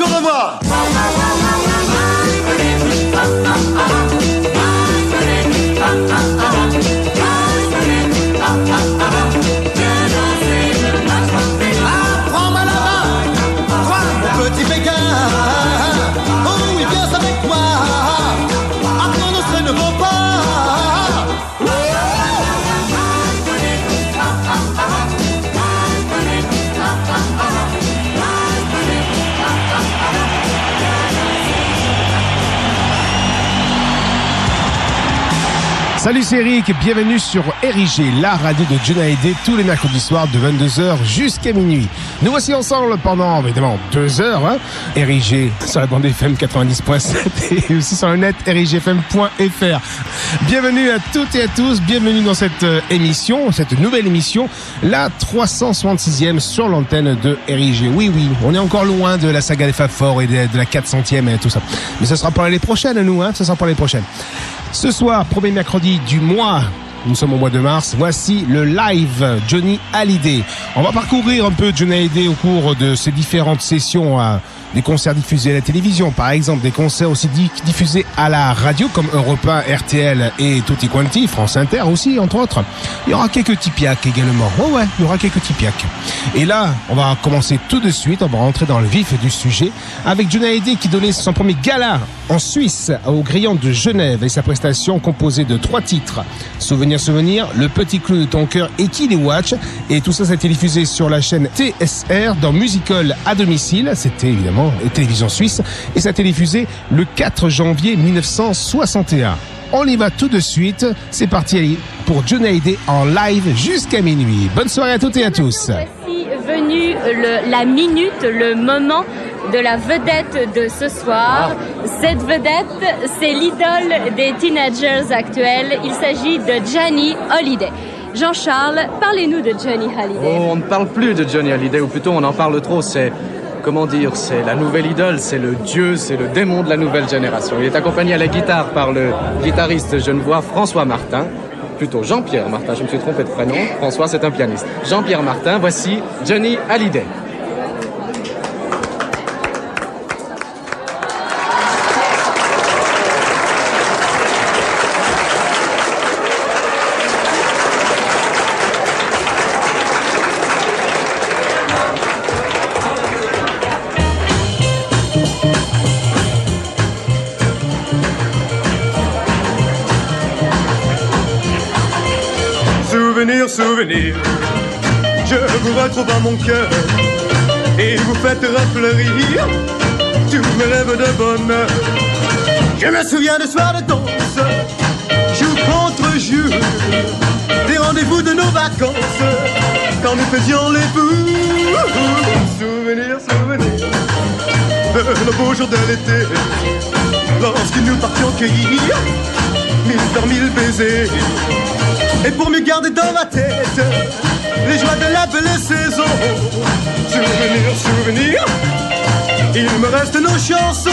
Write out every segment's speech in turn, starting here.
Autour de moi. Salut c'est Eric, bienvenue sur Érigé, la radio de John Hallyday, tous les mercredis soirs de 22h jusqu'à minuit. Nous voici ensemble pendant évidemment deux heures, hein, sur la bande FM 90.7 et aussi sur le net érigfm.fr. Bienvenue à toutes et à tous, bienvenue dans cette euh, émission, cette nouvelle émission, la 366e sur l'antenne de Érigé. Oui, oui, on est encore loin de la saga des Fab Four et de, de la 400e et tout ça. Mais ce sera pour l'année prochaine, nous, hein, ce sera pour l'année prochaine. Ce soir, premier mercredi du mois, nous sommes au mois de mars, voici le live Johnny Hallyday. On va parcourir un peu Johnny Hallyday au cours de ces différentes sessions, des concerts diffusés à la télévision, par exemple, des concerts aussi di- diffusés à la radio comme Europe 1, RTL et Tutti Quanti, France Inter aussi, entre autres. Il y aura quelques tipiacs également. Oh ouais, il y aura quelques tipiacs. Et là, on va commencer tout de suite, on va rentrer dans le vif du sujet avec Johnny Hallyday qui donnait son premier gala en Suisse au Grillon de Genève et sa prestation composée de trois titres. Souvenir, souvenir, Le Petit Clou de ton cœur et Qui les watch. Et tout ça, ça a été diffusé sur la chaîne TSR dans Musical à domicile. C'était évidemment télévision suisse. Et ça a été diffusé le 4 janvier 1961. On y va tout de suite. C'est parti pour Johnny Hallyday en live jusqu'à minuit. Bonne soirée à toutes et à tous. Voici venu le- la minute, le moment de la vedette de ce soir. Cette vedette, c'est l'idole des teenagers actuels. Il s'agit de Johnny Hallyday. Jean-Charles, parlez-nous de Johnny Hallyday. Oh, on ne parle plus de Johnny Hallyday, ou plutôt on en parle trop. C'est, comment dire, c'est la nouvelle idole, c'est le dieu, c'est le démon de la nouvelle génération. Il est accompagné à la guitare par le guitariste genevois François Martin. Plutôt Jean-Pierre Martin, je me suis trompé de prénom. François, c'est un pianiste. Jean-Pierre Martin, voici Johnny Hallyday. Souvenir, je vous retrouve dans mon cœur et vous faites refleurir tous mes rêves de bonheur. Je me souviens de soirs de danse, jour contre jour, des rendez-vous de nos vacances, quand nous faisions les fous. Souvenir, souvenir, de nos beaux jours de l'été, lorsque nous partions cueillir mille par mille baisers. Et pour me garder dans ma tête les joies de la belle saison. Souvenir, souvenir, il me reste nos chansons.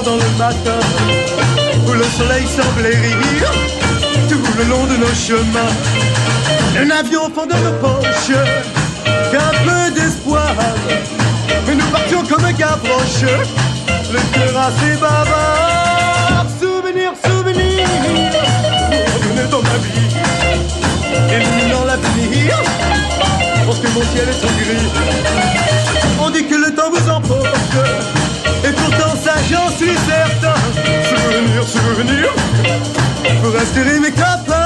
Dans le matin, où le soleil semblait rire tout le long de nos chemins. Nous n'avions fond de nos poches qu'un peu d'espoir, mais nous partions comme un gavroche, le cœur assez bavard. Souvenir, souvenir, revenez dans ma vie, illuminant l'avenir, lorsque mon ciel est tout gris. On dit que le temps vous emporte, ça j'en suis certain. Souvenir, souvenir, resterai mes copains.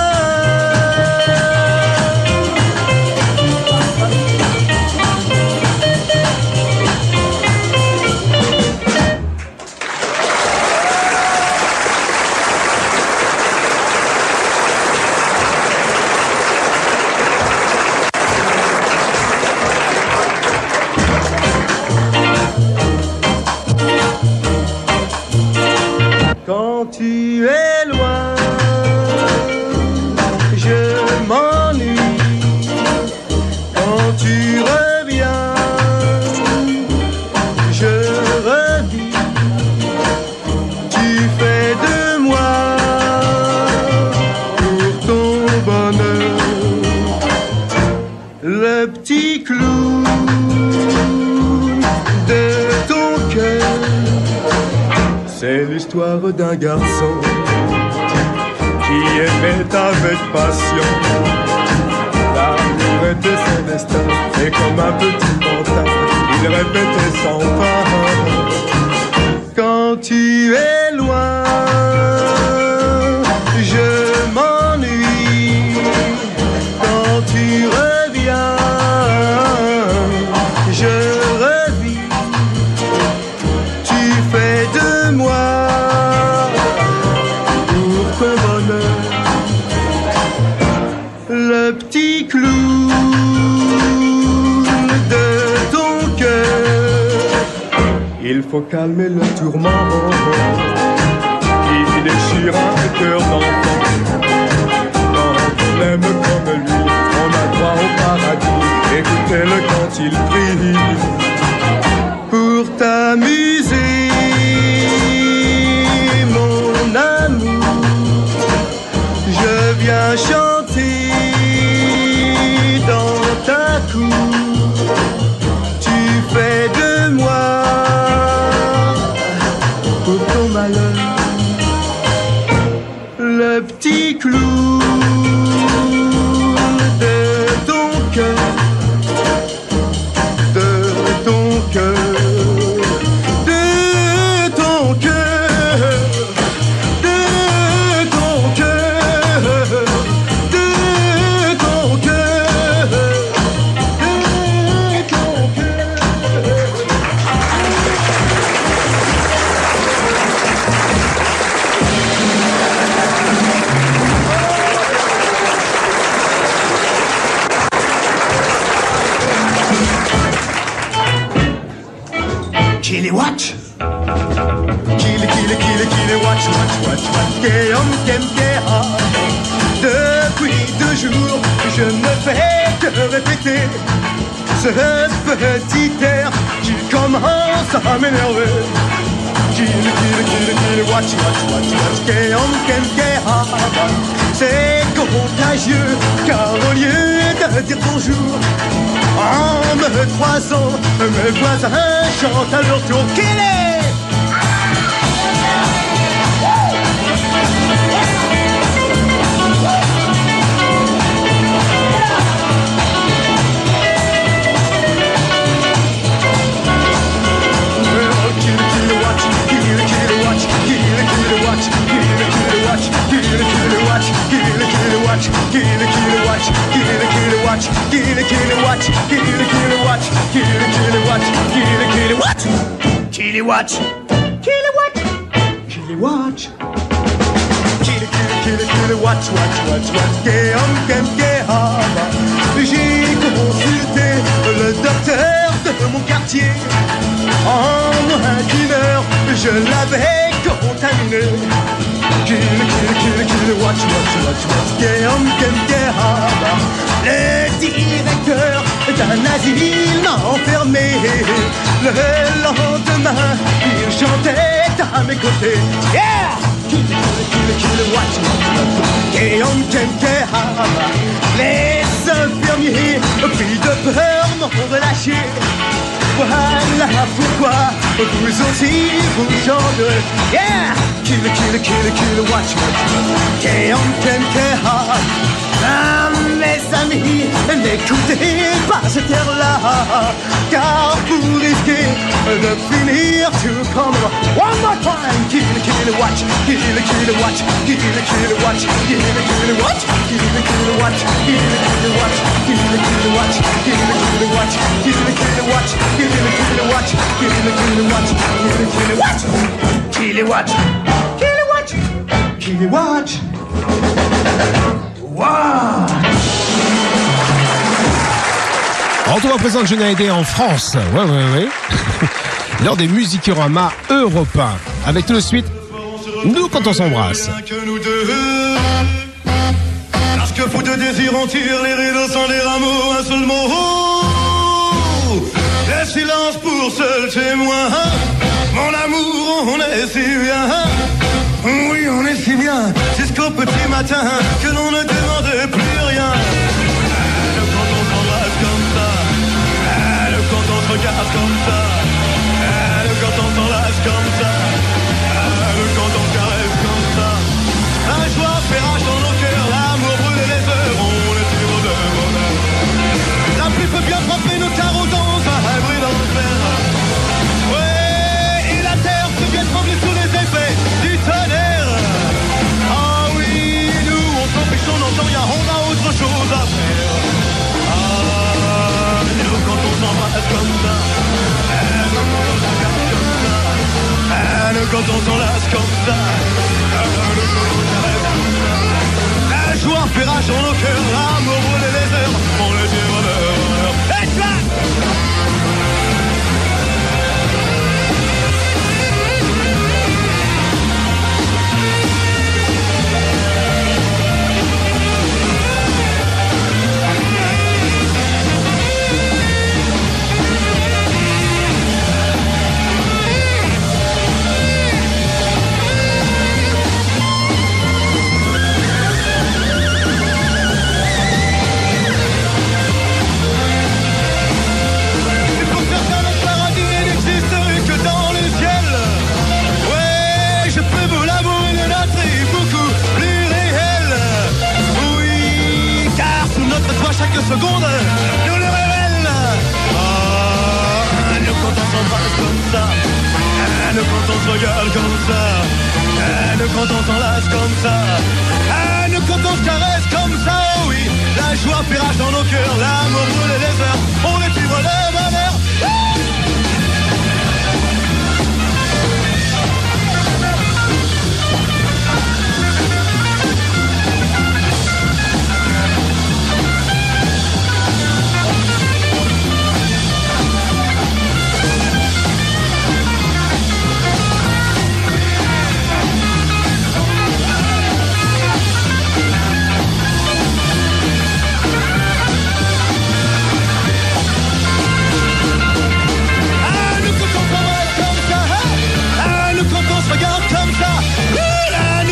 Le lendemain, il chantait à mes côtés. Yeah! Kill, kill, kill, watch Et on les infirmiers, puis de peur m'ont relâché. Voilà pourquoi 不是起不着的，Yeah，キラキラキラキラ Watch me，天用天天好，啊，mes amis，n'écoutez pas cette heure-là，car vous risquez de finir tout comme one more time，キラキラ Watch，キラキラ Watch，キラキラ Watch，キラキラ Watch，キラキラ Watch，キラキラ watch, Watch，キラキラ Watch，キラキラ Watch，キラキラ Watch，キラキラ Watch，キラキラ Watch。Kill, watch, kill, watch. Wow! Retour à présent de Johnny Hallyday en France. Ouais, ouais, ouais. Lors des Musicuramas européens. Avec tout de suite, nous quand on s'embrasse. que nous deux. Parce que fou de désir, on tire les rideaux sans les rameaux, un seul mot. Seul témoin. Mon amour, on est si bien. Oui, on est si bien. Jusqu'au petit matin que l'on ne demande plus rien. Ah, Quand on s'embrasse comme ça. Ah, Quand on se regarde comme ça. On a autre chose à faire. Ah, nous quand on comme ça. Ah, quand on comme ça. Ah, comme fait rage dans nos cœurs, les notre toit, chaque seconde nous le révèle. Ah, nous quand on s'embrasse comme ça. Nous quand on se regarde comme ça. Nous quand on s'enlace comme ça. Ah, nous quand on se caresse comme ça. Oh oui, la joie fait dans nos cœurs, l'amour brûle les heures. On est ivre le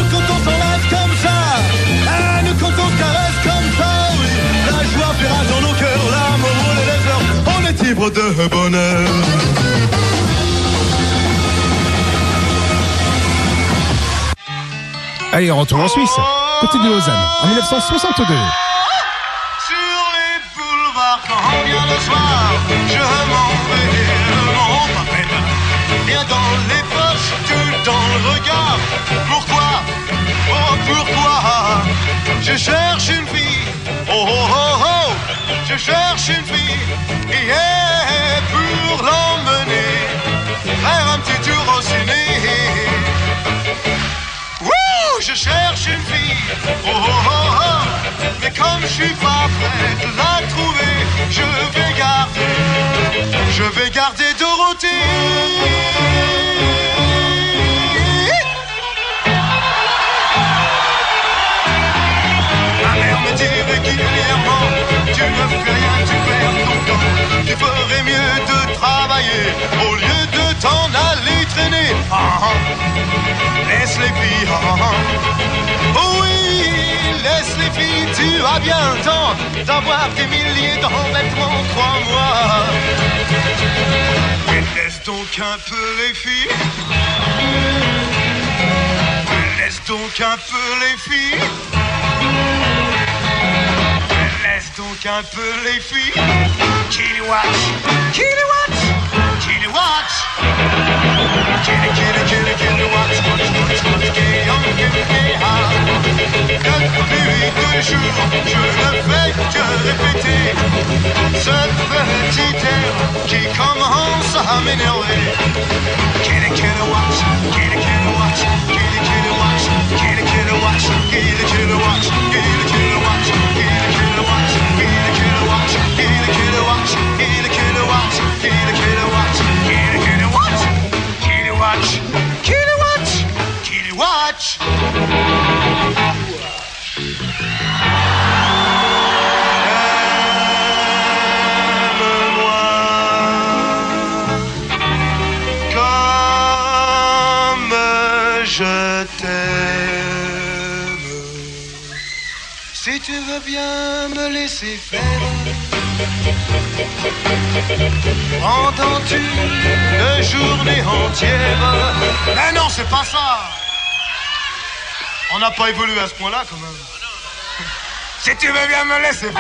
nous quand on s'enlace comme ça. Ah, nous quand on se caresse comme ça. Oui, la joie fait rage dans nos cœurs, l'amour roule les heures. On est ivre de bonheur. Allez, retour en Suisse. Côté de Lausanne, en 1962. Sur les boulevards quand vient le soir, je m'en vais, peine. Bien dans les poches, tout dans le regard. Oh pourquoi Je cherche une fille? Oh oh oh oh Je cherche une fille. Et pour l'emmener faire un petit tour au ciné. Wouh, je cherche une fille. Oh, oh, oh, oh. Mais comme je suis pas prêt de la trouver, je vais garder, je vais garder Dorothée. Tu ne fais rien, tu perds ton temps. Tu ferais mieux de travailler au lieu de t'en aller traîner. Ah, ah. Laisse les filles, ah, ah. oh oui, laisse les filles, tu as bien le temps d'avoir des milliers d'envêtements, crois-moi. Mais laisse donc un peu les filles. Laisse donc un peu les filles. baisse donc un peu les filles. Kilowatts, kilowatts, kilowatts. Kili, kili, kili, kilowatts. Depuis deux jours, je ne fais que répéter Cette petite air qui commence à m'énerver. Kili, kilowatts, kili, kilowatts, kili, kilowatts, kili, kilowatts, kili, kilowatts, kili, kilowatts. Bien me laisser faire, entends-tu une journée entière? Mais non, c'est pas ça On n'a pas évolué à ce point-là quand même. Si tu veux bien me laisser faire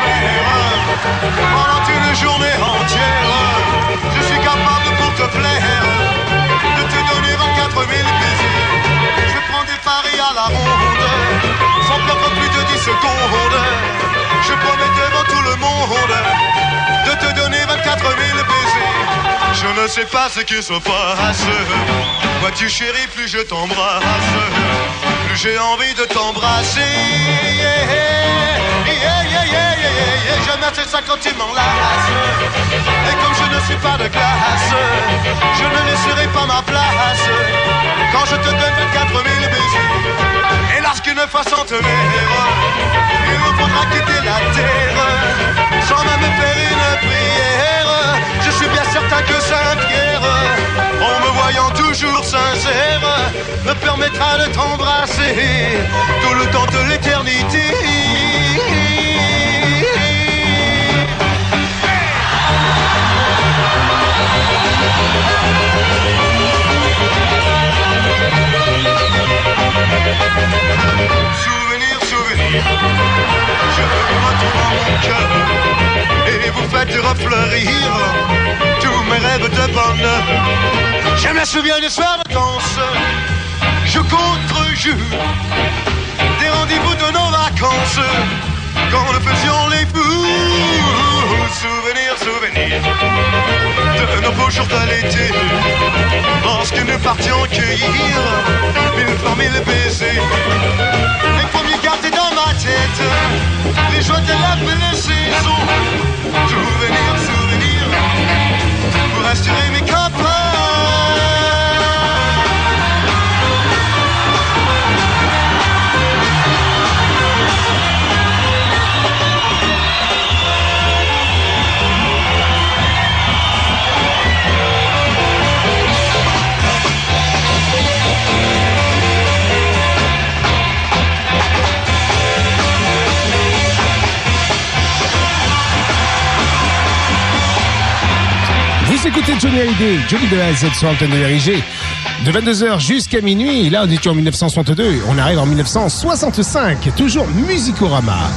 pendant une journée entière, je suis capable pour te plaire de te donner 24 000 baisers. Je prends des paris à la ronde, sans perdre plus de 10 secondes. Je promets devant tout le monde de te donner 24 000 baisers. Je ne sais pas ce qui se passe. Vois-tu chérie, plus je t'embrasse, plus j'ai envie de t'embrasser. Yeah. J'aime assez ça quand tu m'enlaces. Et comme je ne suis pas de classe, je ne laisserai pas ma place. Quand je te donne 24 000 baisers. Et lorsqu'une fois centenaire, il me faudra quitter la terre. Sans même faire une prière. Je suis bien certain que Saint-Pierre, en me voyant toujours sincère, me permettra de t'embrasser tout le temps de l'éternité. Souvenir, souvenir, je retourne dans mon cœur et vous faites refleurir tous mes rêves de bonheur. Je me souviens des soirs de danse, je contre-jure des rendez-vous de nos vacances quand nous faisions les fous. Souvenir, souvenir de nos beaux jours de l'été lorsque nous partions cueillir mille fois mille baisers. Les premiers gardés dans ma tête, les joies de la belle saison. Souvenir, souvenir, vous resterez mes copains. Vous écoutez Johnny Hallyday, Johnny Z sur l'antenne de RIG. De 22h jusqu'à minuit, là on est en 1962, on arrive en 1965, toujours Musicorama.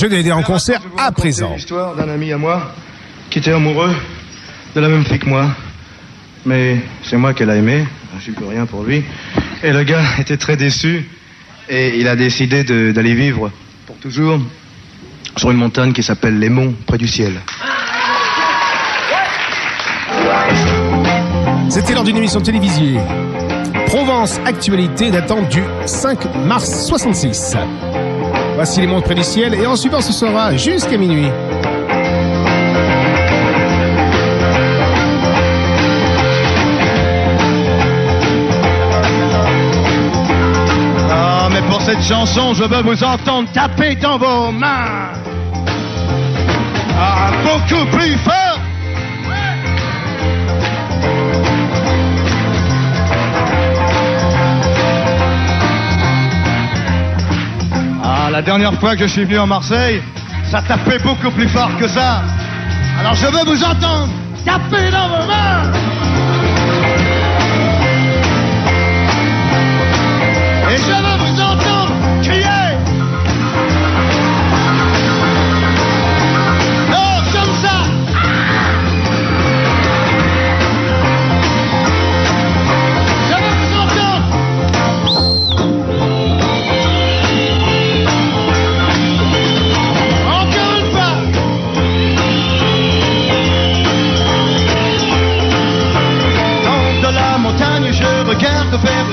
Johnny Hallyday en concert Je vais vous à présent. L'histoire d'un ami à moi qui était amoureux de la même fille que moi. Mais c'est moi qu'elle a aimé. Je plus rien pour lui. Et le gars était très déçu. Et il a décidé d'aller vivre pour toujours sur une montagne qui s'appelle les Monts près du ciel. C'était lors d'une émission télévisée. Provence Actualité datant du 5 mars 66. Voici les mondes près du ciel et en suivant ce sera jusqu'à minuit. Ah, mais pour cette chanson, je veux vous entendre taper dans vos mains. Ah, beaucoup plus fort. La dernière fois que je suis venu en Marseille, ça tapait beaucoup plus fort que ça. Alors je veux vous entendre taper dans vos mains. Et je veux vous entendre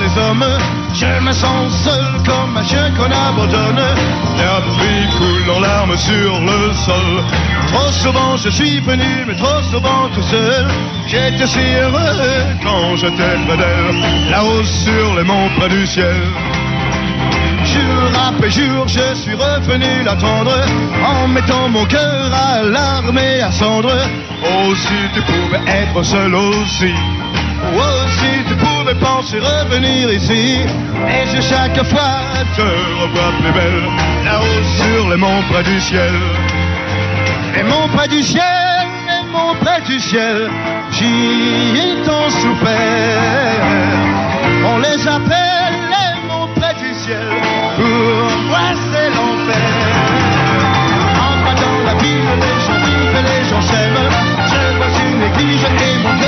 les hommes. Je me sens seul comme un chien qu'on abandonne. La pluie coule en larmes sur le sol. Trop souvent je suis venu, mais trop souvent tout seul. J'étais si heureux quand j'étais d'elle, là-haut sur les monts près du ciel. Jour après jour, je suis revenu l'attendre en mettant mon cœur à larmes et à cendre. Oh, si tu pouvais être seul aussi. Oh, si tu pouvais penser revenir ici. Et je chaque fois te revois plus belle là-haut sur les monts près du ciel. Les monts près du ciel, les monts près du ciel, j'y ai tant souffert. On les appelle les monts près du ciel, pour moi c'est l'enfer. En bas dans la ville, les gens vivent les gens s'aiment. Je vois une église et mon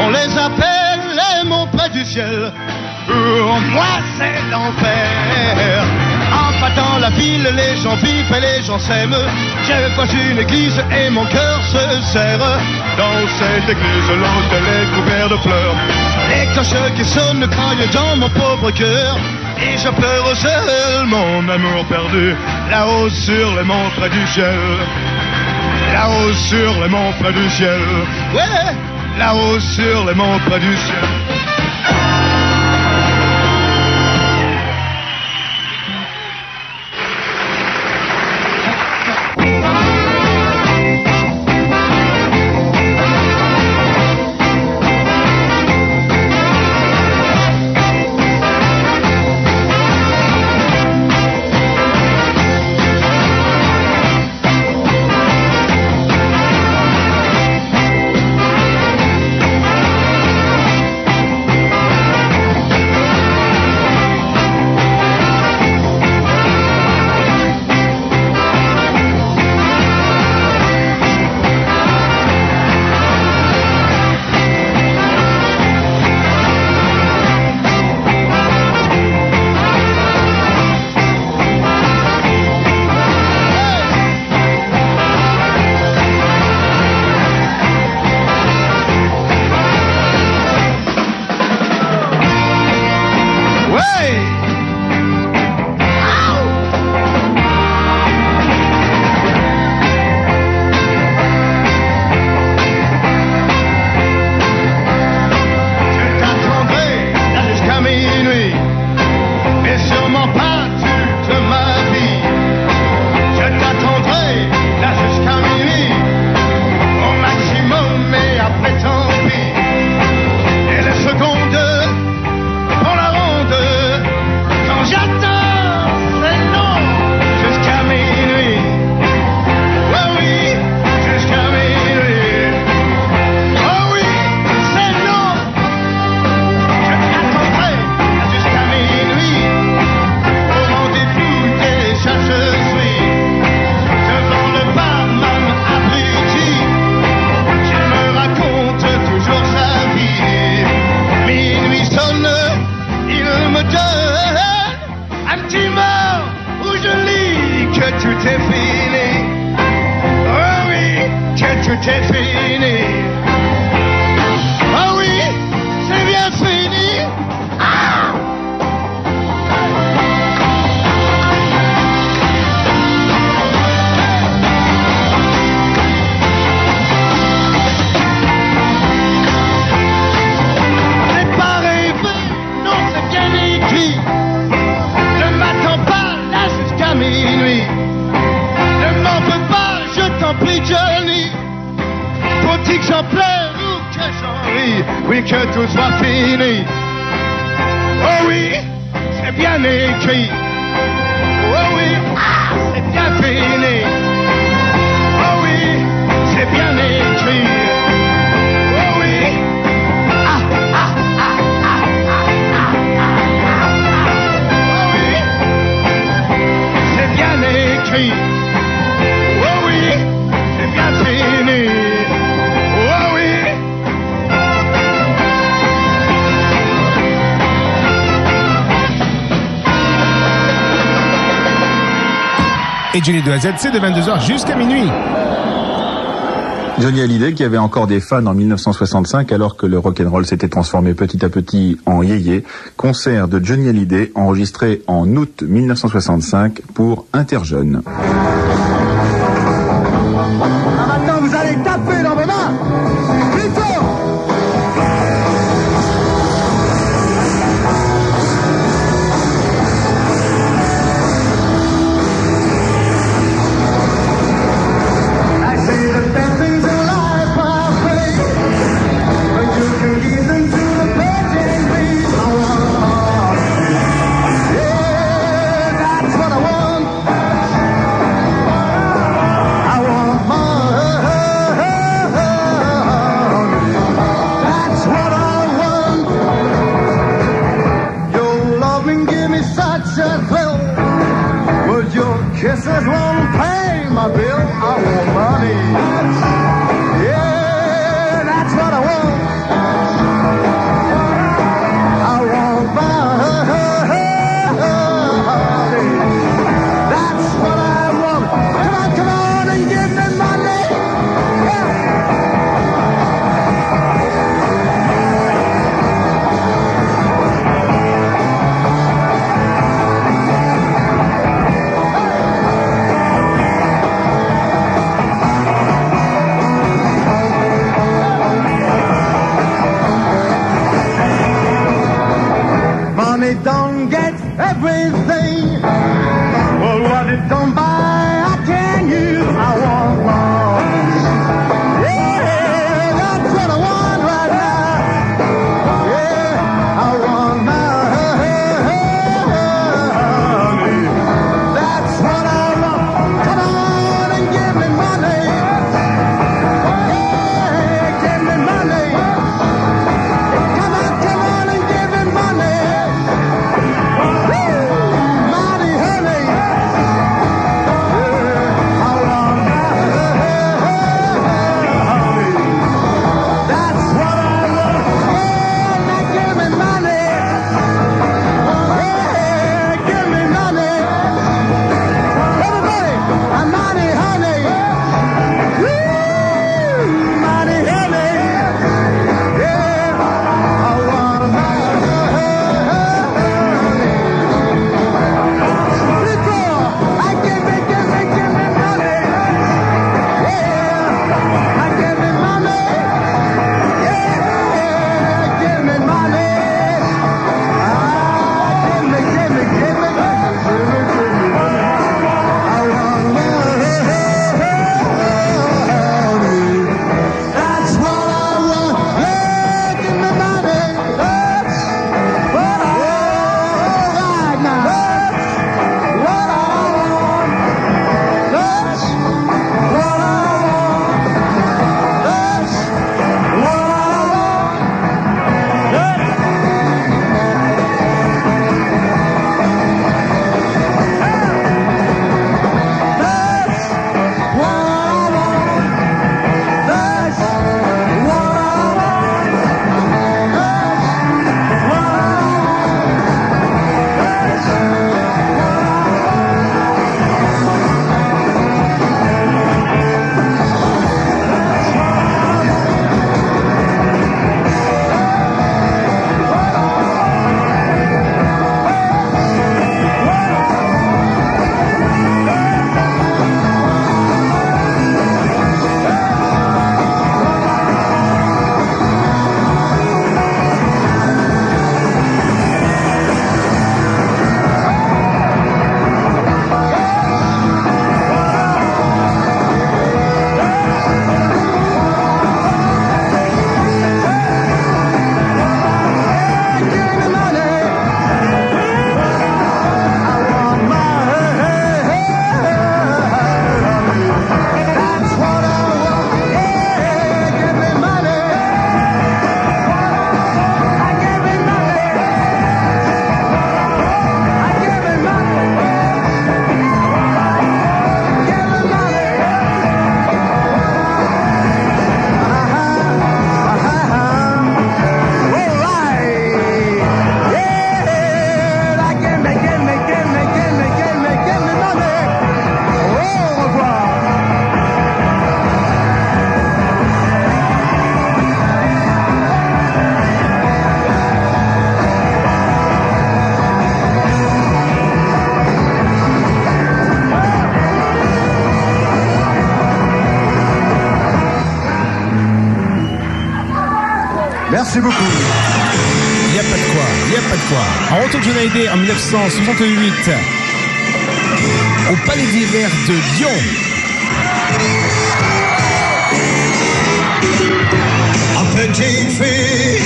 On les appelle les monts près du ciel, pour moi c'est l'enfer. En battant la ville, les gens vivent et les gens s'aiment. Je vois une église et mon cœur se serre. Dans cette église, l'autel est couvert de fleurs. Les cloches qui sonnent croient dans mon pauvre cœur. Et je pleure seul mon amour perdu, là-haut sur les monts près du ciel. Là-haut sur les monts près du ciel. Ouais, là-haut sur les monts près du ciel. et de 22h jusqu'à minuit. Johnny Hallyday qui avait encore des fans en 1965 alors que le rock'n'roll s'était transformé petit à petit en yéyé. Concert de Johnny Hallyday enregistré en août 1965 pour Interjeune. don't get everything. Merci beaucoup. Il n'y a pas de quoi, il n'y a pas de quoi. En retour de John Hallyday en 1968 au Palais d'hiver de Lyon. Ah, petite fille,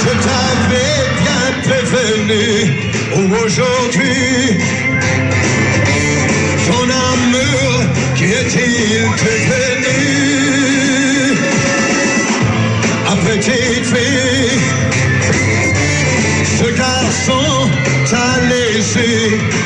je t'avais bien prévenu. Aujourd'hui, ton amour qui est-il devenu? day.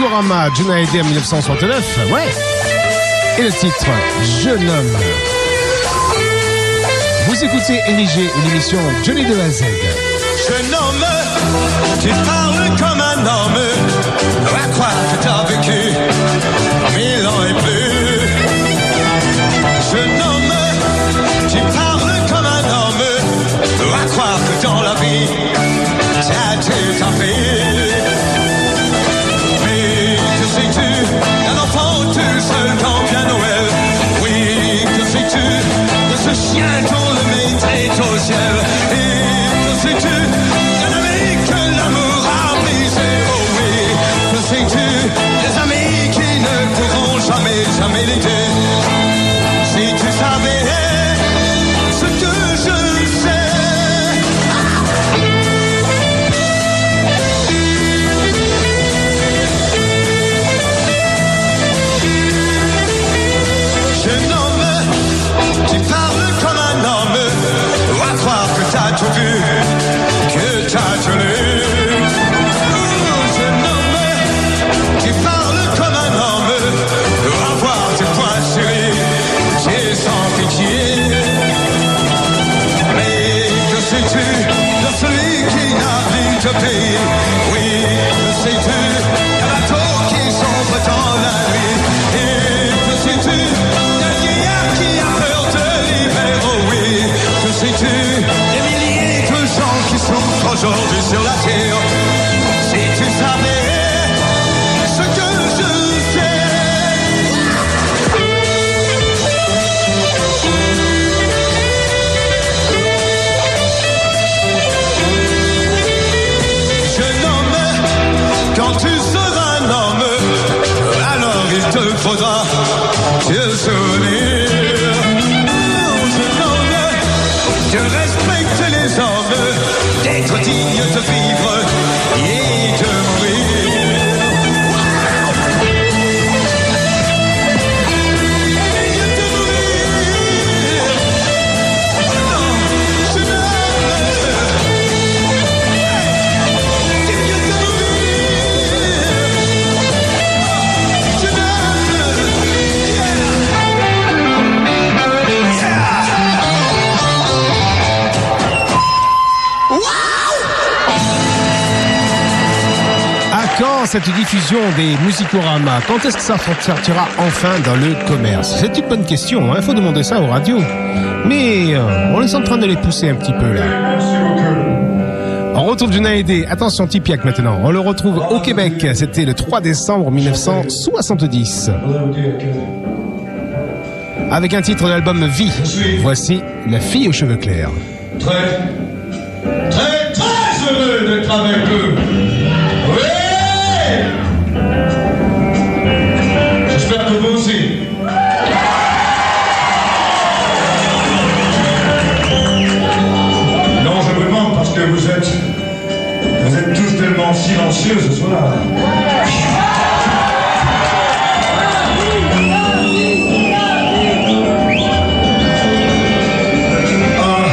Bokorama, Juna Aidé en 1969. Ouais. Et le titre, Jeune homme. Vous écoutez Érigé, une émission Johnny de la Z. Jeune homme, tu parles comme un homme. À croire que t'as vécu en mille ans et plus. Jeune homme, tu parles comme un homme. À croire que dans la vie, t'as tout compris. ce chien dont le mérite est au ciel. Et que sais-tu des amis que l'amour a brisé, oh oui. Que sais-tu des amis qui ne pourront jamais, jamais l'aider. Des musicoramas Quand est-ce que ça sortira enfin dans le commerce? C'est une bonne question, il hein. faut demander ça aux radios. Mais euh, on est en train de les pousser un petit peu là. On retrouve Junaïdé. Attention, Tipiak maintenant. On le retrouve au Québec. C'était le 3 décembre 1970. Avec un titre de l'album Vie. Voici La fille aux cheveux clairs. Très, très, très heureux d'être avec eux. Silencieux ce soir. Ah,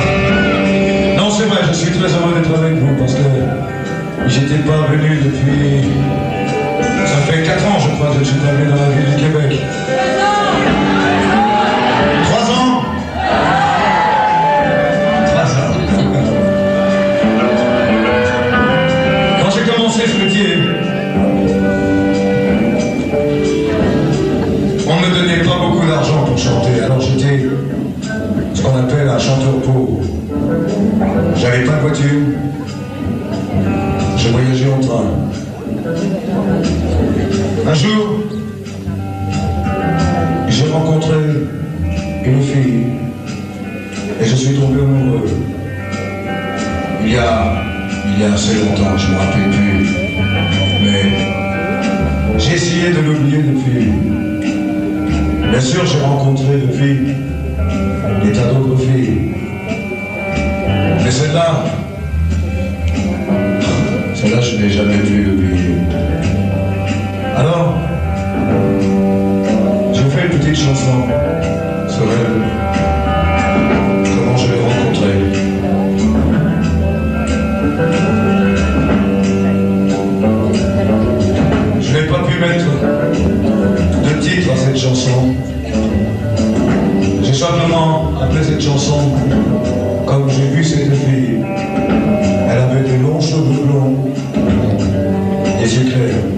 non, c'est vrai, je suis très heureux d'être avec vous parce que j'étais pas venu depuis. Ça fait 4 ans, je crois, que je suis venu dans la ville du Québec. Chanteur pauvre. J'avais pas de voiture, je voyageais en train. Un jour, j'ai rencontré une fille et je suis tombé amoureux. Il y a, il y a assez longtemps, je ne me rappelle plus. Mais j'ai essayé de l'oublier depuis. Bien sûr, j'ai rencontré depuis des tas d'autres filles. Mais simplement appelé cette chanson comme j'ai vu cette fille. Elle avait des longs cheveux blonds, des yeux clairs.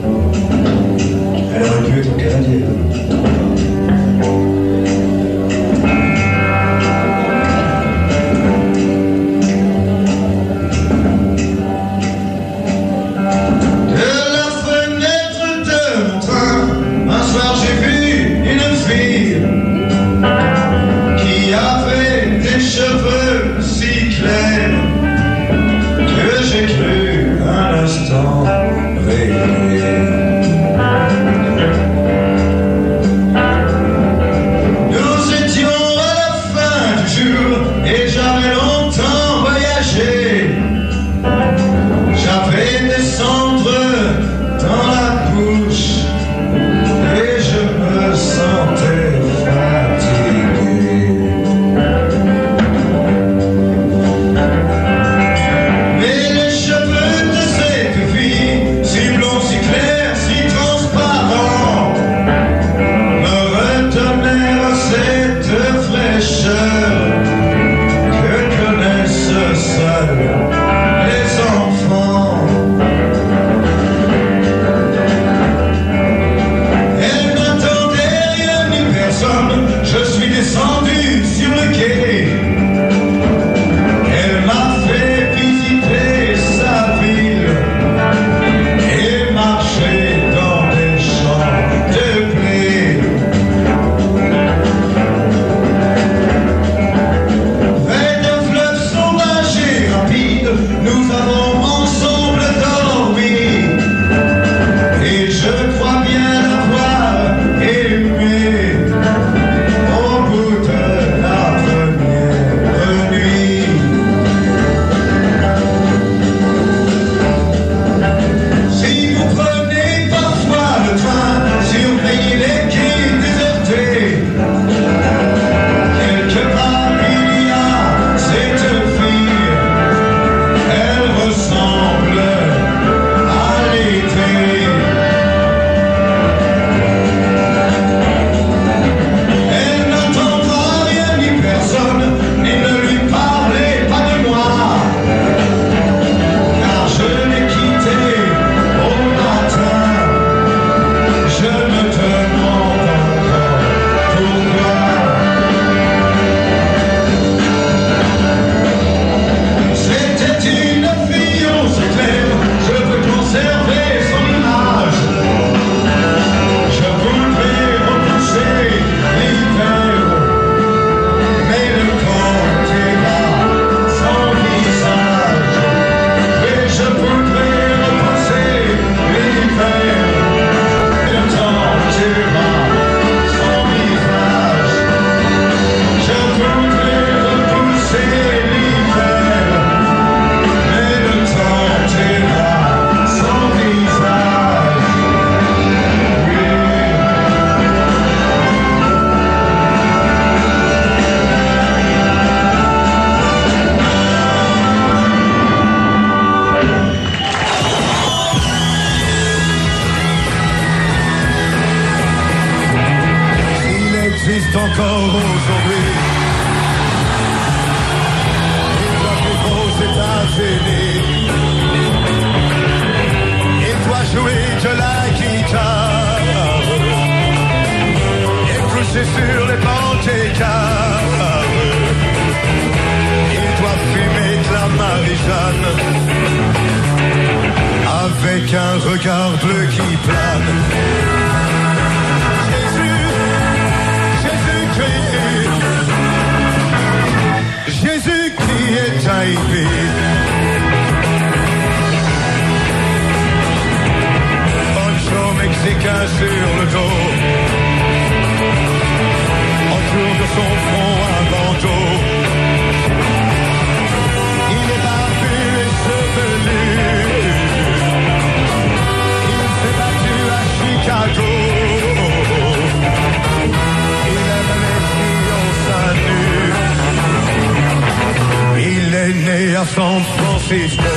she's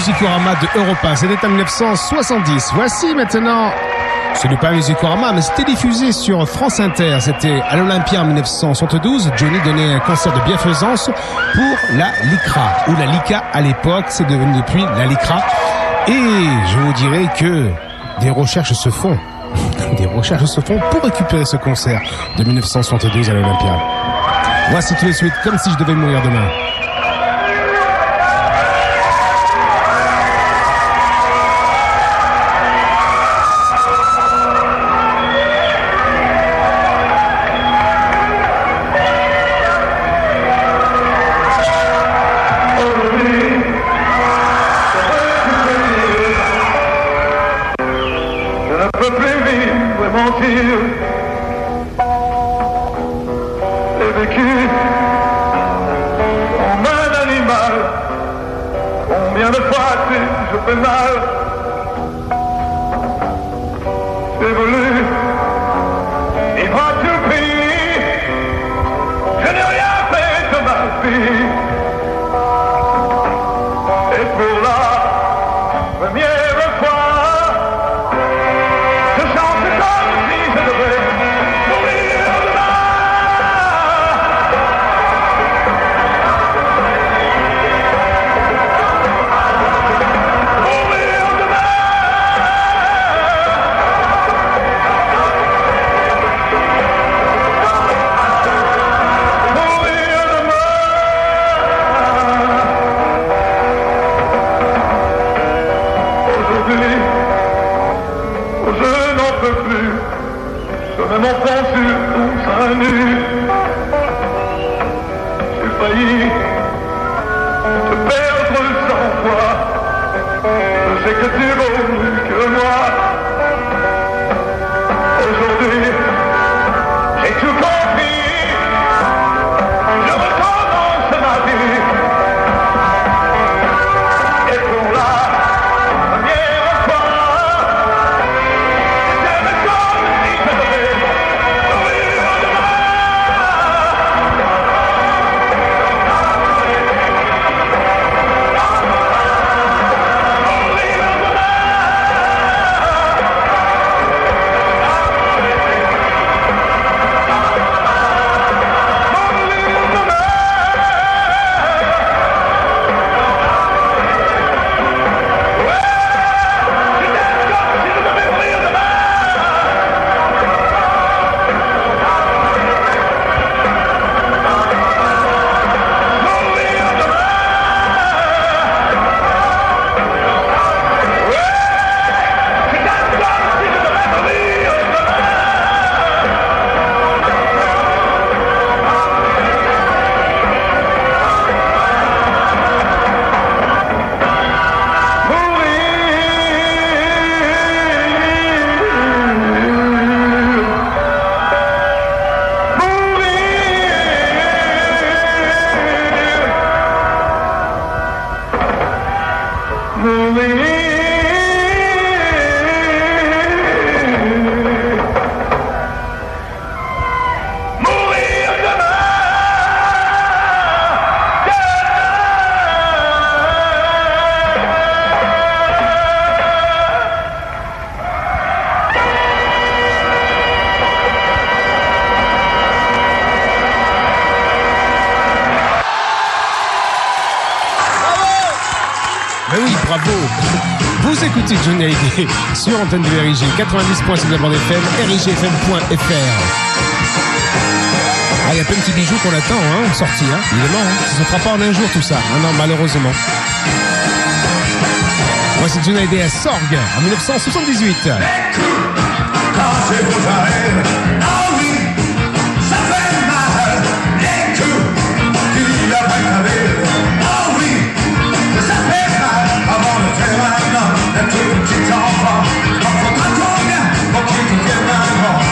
Musicorama de Europa. C'était en 1970. Voici maintenant ce n'est pas Musicorama, mais c'était diffusé sur France Inter. C'était à l'Olympia en 1972. Johnny donnait un concert de bienfaisance pour la LICRA, ou la LICA à l'époque. C'est devenu depuis la LICRA. Et je vous dirais que des recherches se font. Des recherches se font pour récupérer ce concert de 1972 à l'Olympia. Voici tout de suite, comme si je devais mourir demain. Johnny Hallyday sur antenne de RIG 90.6 de la bande FM, rigfm.fr. Ah, il y a plein de petits bijoux qu'on attend, hein, sortis, hein, évidemment. Hein. Ça se fera pas en un jour tout ça. Ah non, malheureusement. Voici Johnny Hallyday à Sorgue en 1978.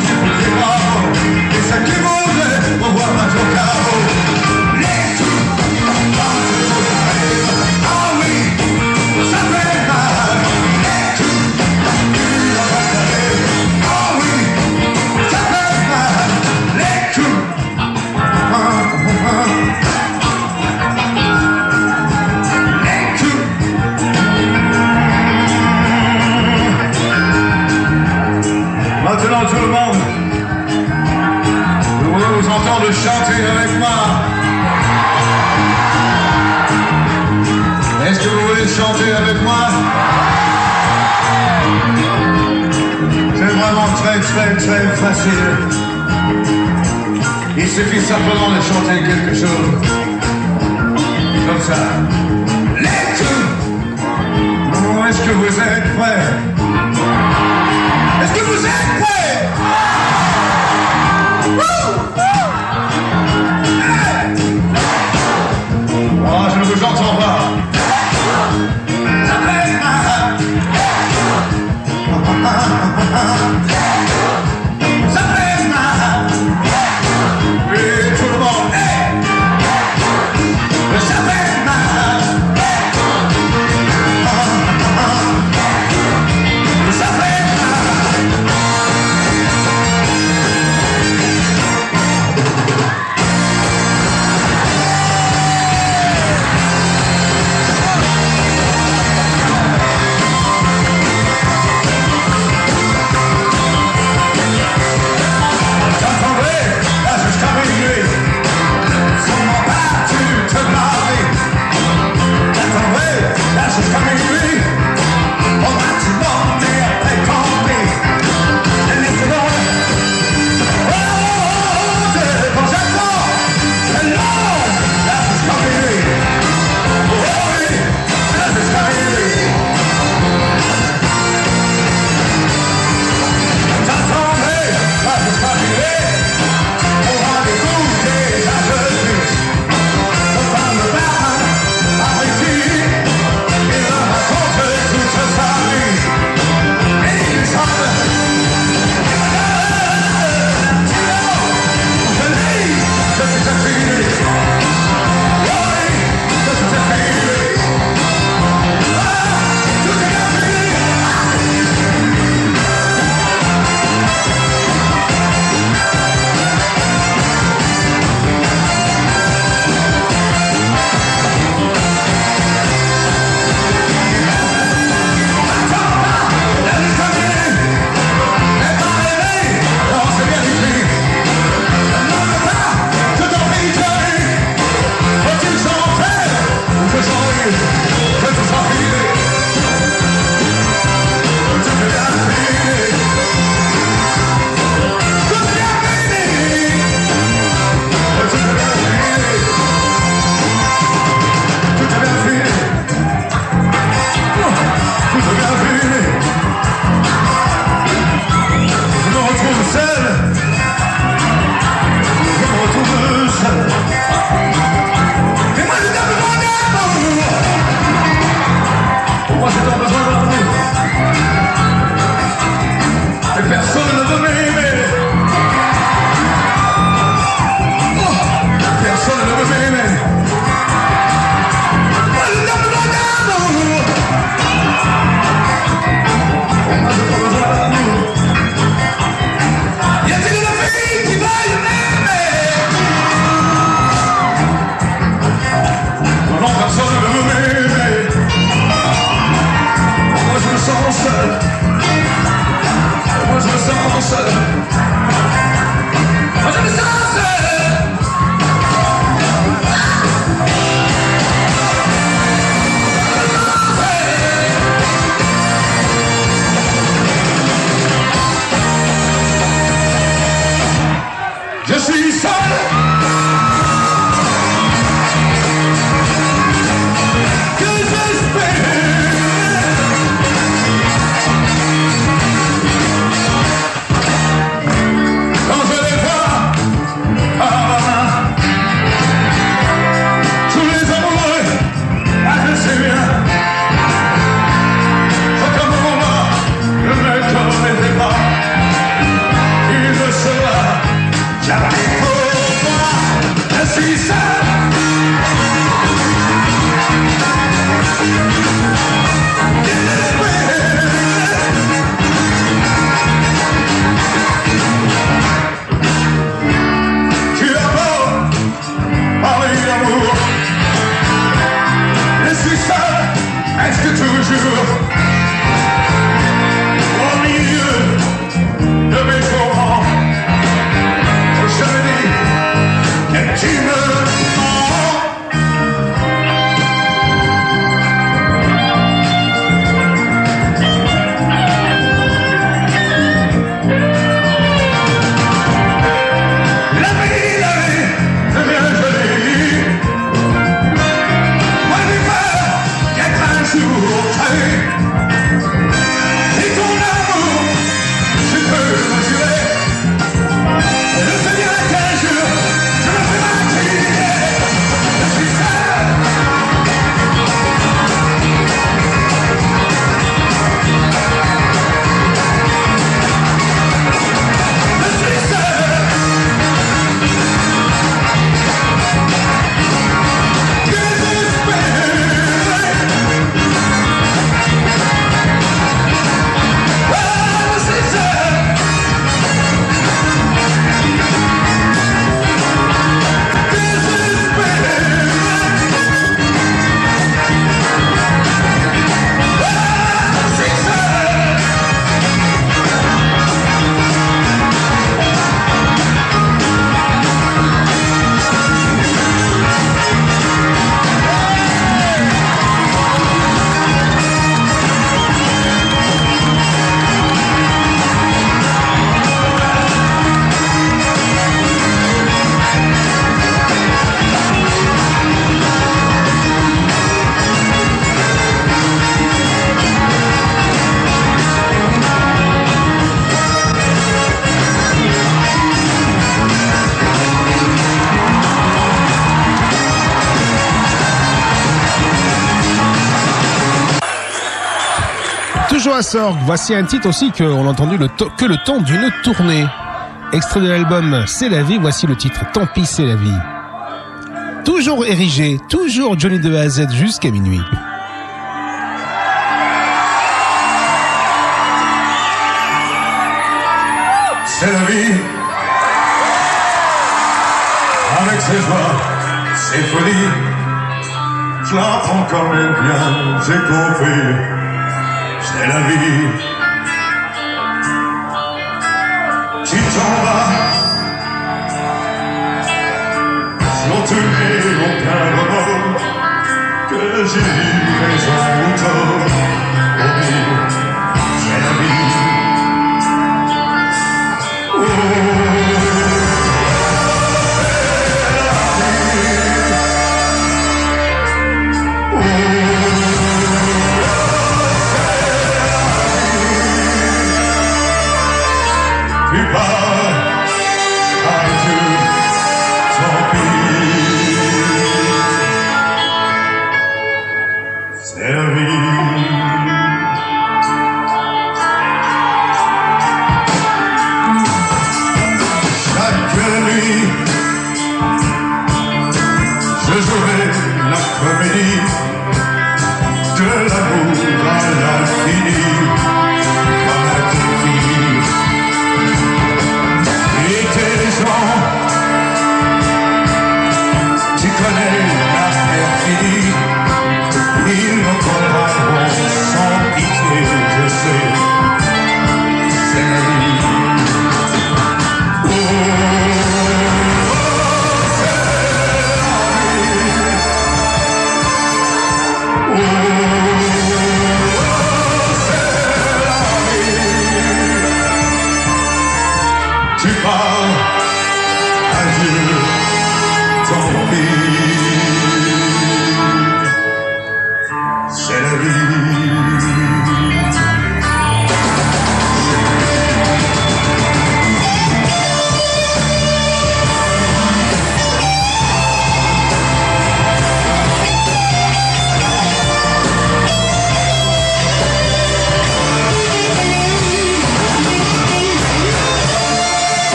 qui vous dit bravo Et ceux qui voudraient chanter avec moi. Est-ce que vous voulez chanter avec moi? C'est vraiment très très très facile. Il suffit simplement de chanter quelque chose. Comme ça. Les coups Est-ce que vous êtes prêts? Est-ce que vous êtes prêts? Voici un titre aussi qu'on a entendu que le temps d'une tournée. Extrait de l'album C'est la vie, voici le titre Tant pis c'est la vie. Toujours érigé, toujours Johnny de A à Z jusqu'à minuit. c'est la vie. Avec ses joies, ses folies, je bien, j'ai c'est la vie.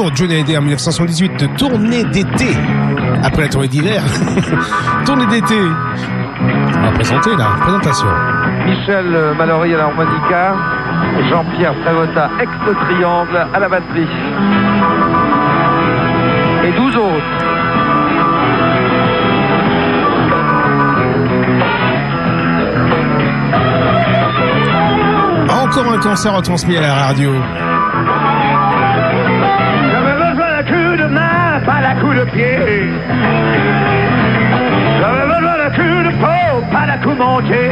Toujours Johnny Hallyday en 1978 de tournée d'été. Après la tournée d'hiver, tournée d'été. On va présenter la présentation. Michel Mallory à l'harmonica, Jean-Pierre Prévota ex-triangle à la batterie. Et 12 autres. Encore un concert retransmis à la radio. Pas à coups de pied. J'avais besoin d'un de peau, pas d'un coup monté.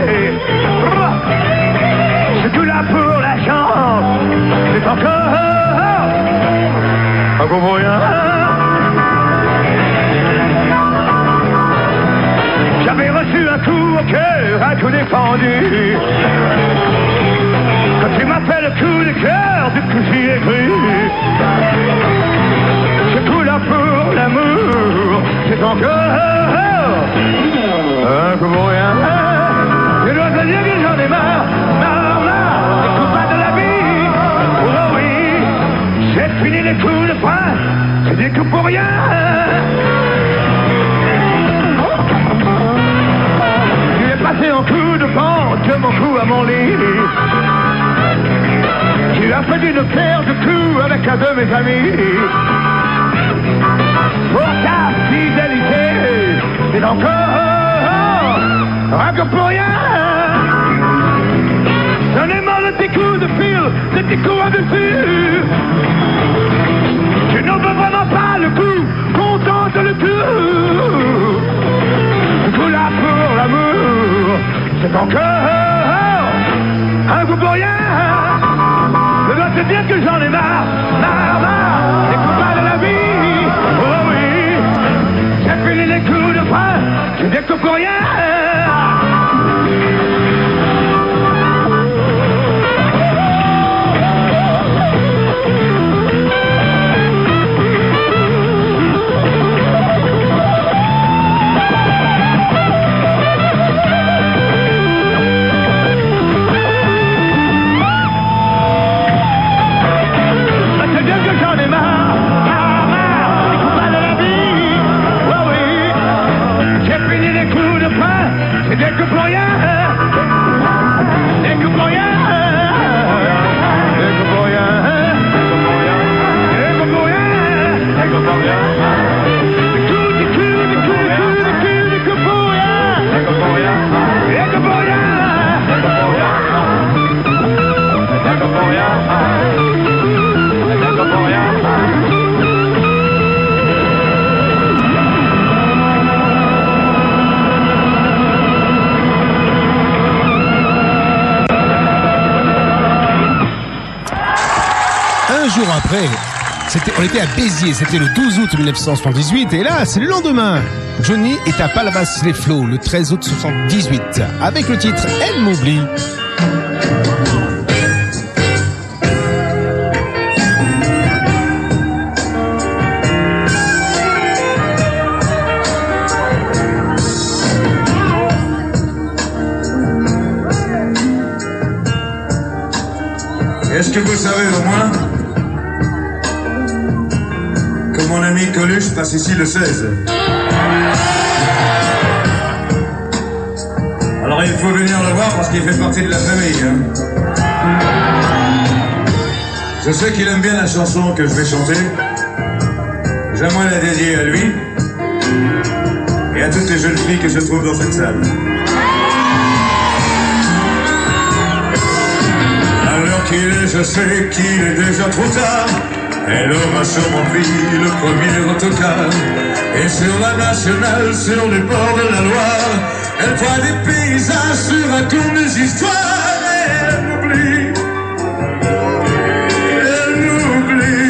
C'est tout là pour la chance. C'est encore. un pour moyen. J'avais reçu un coup au cœur, un coup défendu. Quand tu m'appelles le coup de cœur, du coup j'y ai cru. C'est tout là pour c'est encore un coup pour rien. Je dois te dire que j'en ai marre, marre, marre, des combats de la vie. Oh oui, j'ai fini les coups de poing, c'est des coups pour rien. Tu es passé en coup de pente, de mon cou à mon lit. Tu as fait une paire de coups avec un de mes amis. Pour ta fidélité, c'est encore un que pour rien. J'en ai marre de tes coups de fil, de tes coups à dessus. Tu n'en veux vraiment pas le coup, contente le tout. Coup là pour l'amour, c'est encore un coup pour rien. Je dois te dire que j'en ai marre, marre, marre, frein, j'ai des coups pour rien. Était à Béziers, c'était le 12 août 1978, et là, c'est le lendemain. Johnny est à Palavas-les-Flots le 13 août 78, avec le titre Elle m'oublie. Est-ce que vous savez au moins Coluche passe ici le 16 Alors il faut venir le voir parce qu'il fait partie de la famille. hein. Je sais qu'il aime bien la chanson que je vais chanter. J'aimerais la dédier à lui et à toutes les jeunes filles que je trouve dans cette salle. Alors qu'il est, je sais qu'il est déjà trop tard. Elle aura sûrement pris le premier autocar. Et sur la nationale, sur les bords de la Loire, elle voit des paysages sur un tour des histoires. Elle m'oublie. Elle m'oublie.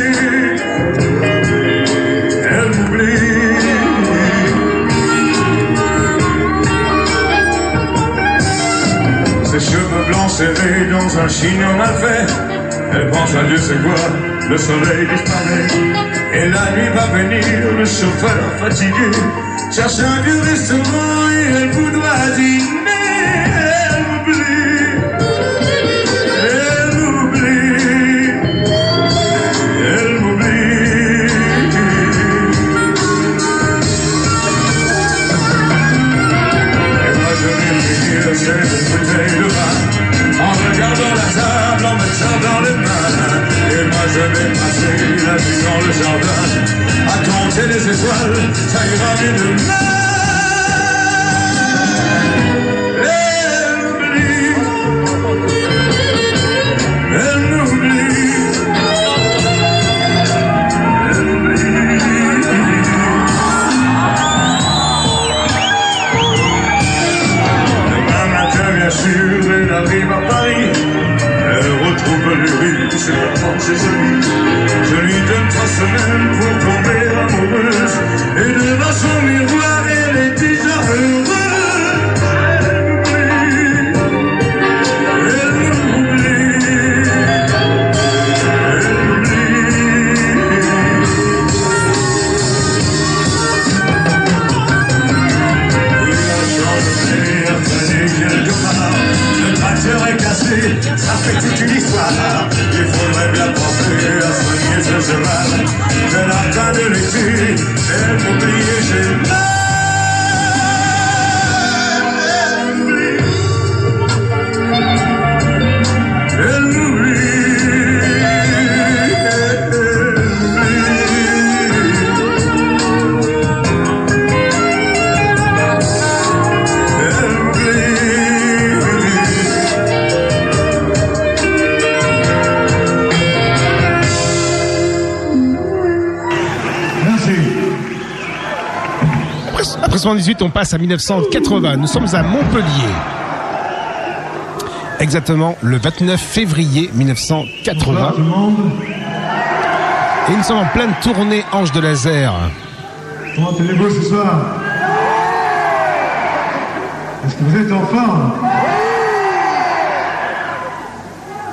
Elle m'oublie. Ses cheveux blancs serrés dans un chignon mal fait. Elle pense à Dieu, c'est quoi Le soleil disparaît. Et la nuit va venir, le chauffeur fatigué cherche un vieux restaurant et elle voudra dîner. Je vais passer la nuit dans le jardin À compter les étoiles, ça ira mieux demain 1978, on passe à 1980. Nous sommes à Montpellier. Exactement le 29 février 1980. Et nous sommes en pleine tournée Ange de Laser. Comment t'es beau ce soir? Est-ce que vous êtes en forme?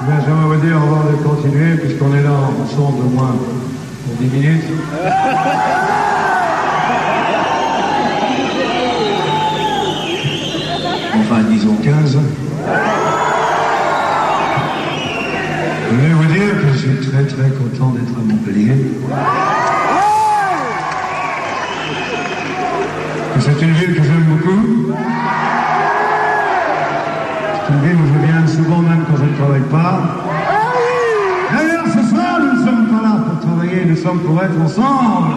Ben, J'aimerais vous dire avant de continuer, puisqu'on est là ensemble au moins pour 10 minutes. Enfin, disons 15. Je voulais vous dire que je suis très très content d'être à Montpellier? C'est une ville que j'aime beaucoup? C'est une ville où je viens souvent même quand je ne travaille pas. D'ailleurs, ce soir, nous ne sommes pas là pour travailler, nous sommes pour être ensemble.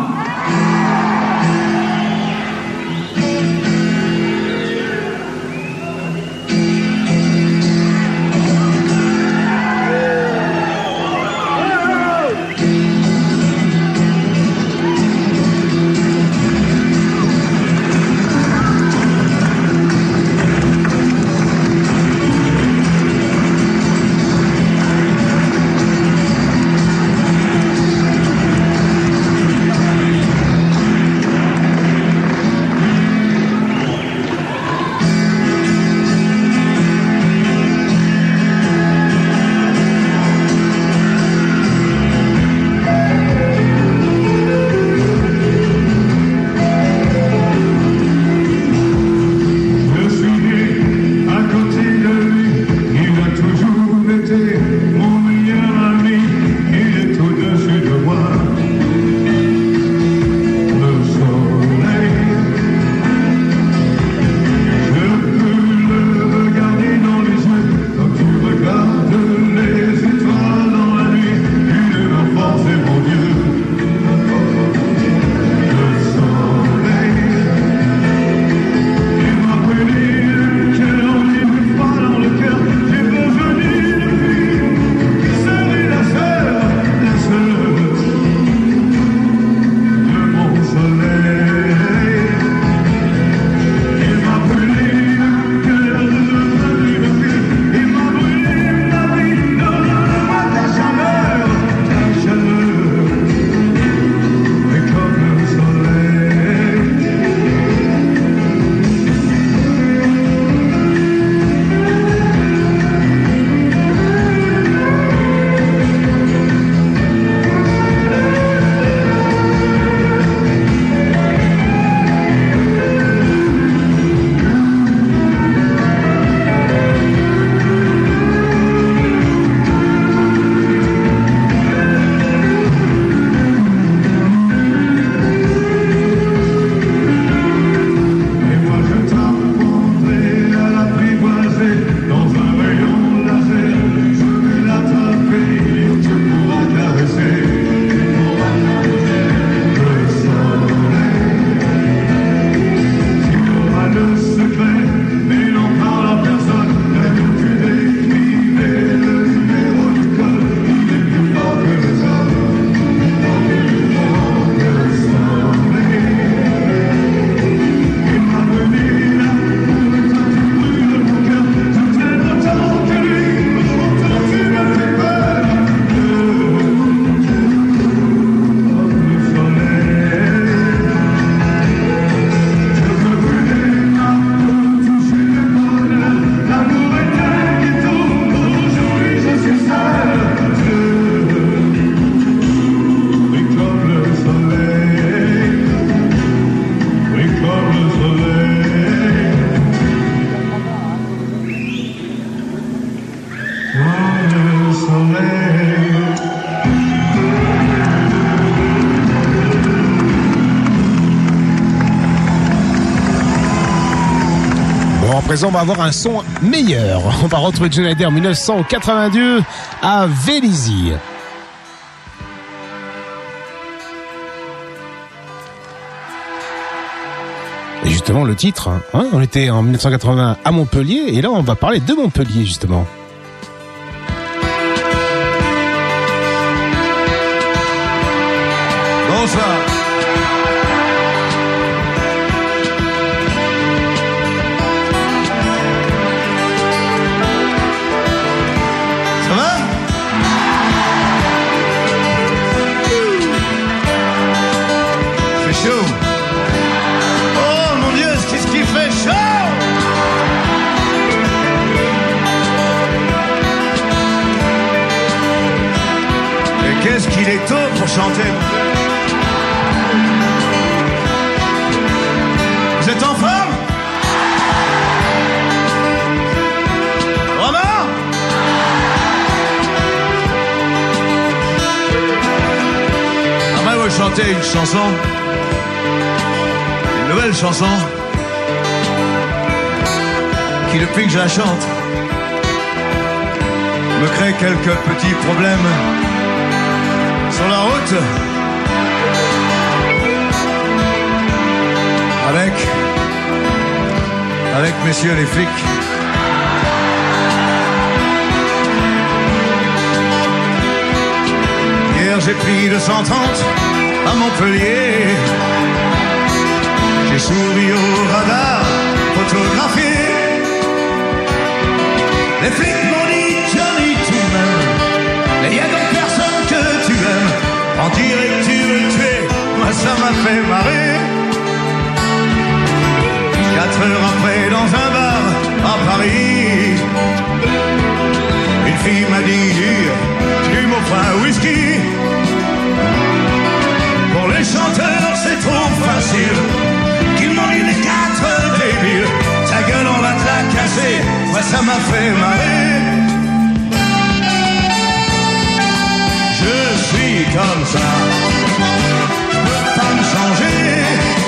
on va avoir un son meilleur. On va retrouver Johnny Hallyday en 1982 à Vélizy. Et justement, le titre, hein, hein, on était en 1980 à Montpellier, et là, on va parler de Montpellier, justement. Bonsoir. chanson, une nouvelle chanson, qui depuis que je la chante, me crée quelques petits problèmes sur la route. Avec, avec messieurs les flics. Hier j'ai pris 230 à Montpellier. J'ai souri au radar, photographié. Les flics m'ont dit Johnny tout même. Mais y a donc personne que tu aimes. En direct tu veux tuer, moi ça m'a fait marrer. Quatre heures après dans un bar à Paris. Une fille m'a dit, tu m'offres un whisky. facile qu'il m'en les quatre débiles. Ta gueule, on va te la casser. Moi, ça m'a fait marrer. Je suis comme ça. Je peux pas me changer.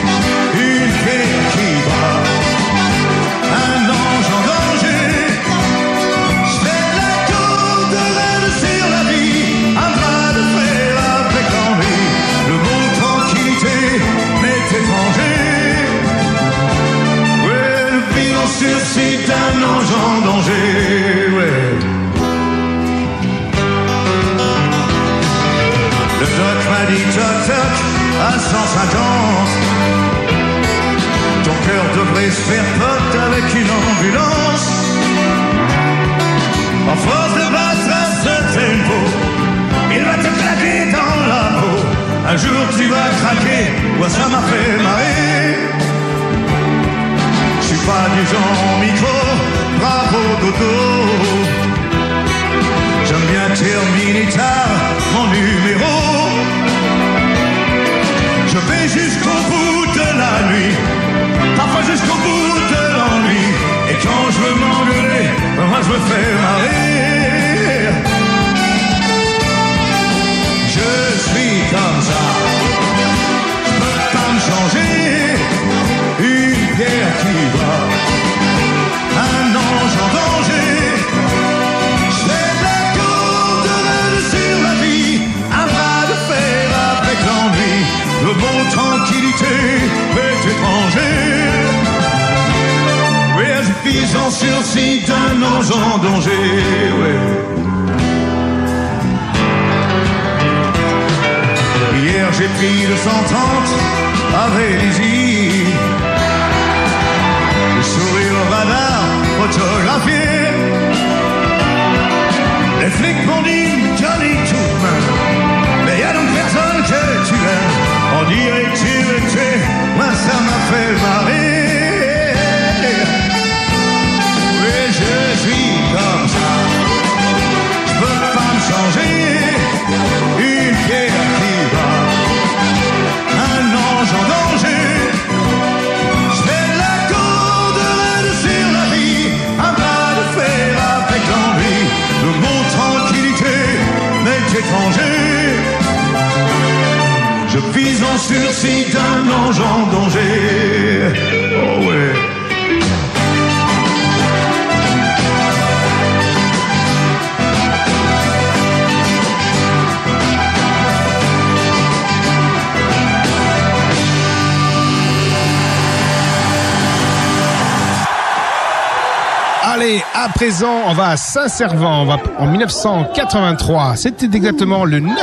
Présent, on va à Saint-Servant, on va en 1983. C'était exactement le 9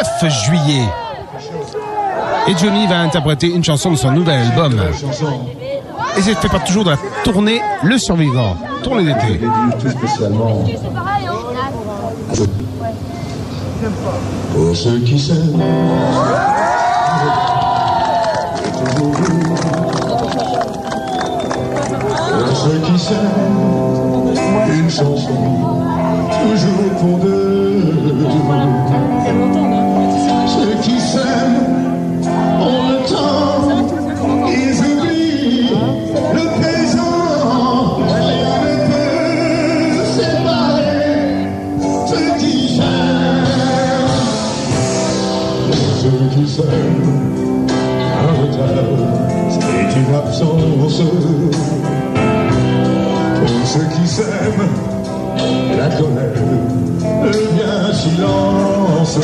juillet. Et Johnny va interpréter une chanson de son nouvel album. Et c'est fait pas toujours de la tournée Le Survivant, tournée d'été. pour une chanson, toujours pour deux. Ceux qui s'aiment ont le temps, ils oublient le présent. Rien ne peut séparer ceux qui s'aiment. Ceux qui s'aiment, un retard, c'est une absence. Ceux qui s'aiment, la colère devient silence.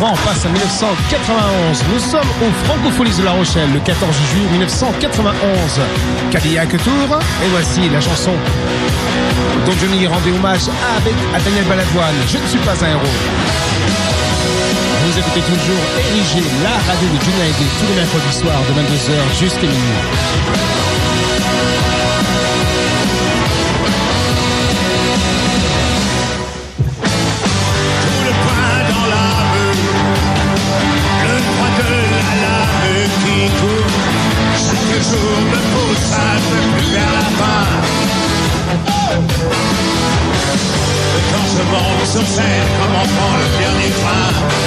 on passe à 1991. Nous sommes aux Francopholies de La Rochelle le 14 juillet 1991. Cadillac Tour, et voici la chanson dont Johnny rendait hommage avec Daniel Balavoine. Je ne suis pas un héros. Vous écoutez toujours Érigé, la radio de Johnny tous les mercredis soirs de 22h jusqu'à minuit. Sur scène, comme on prend le dernier train.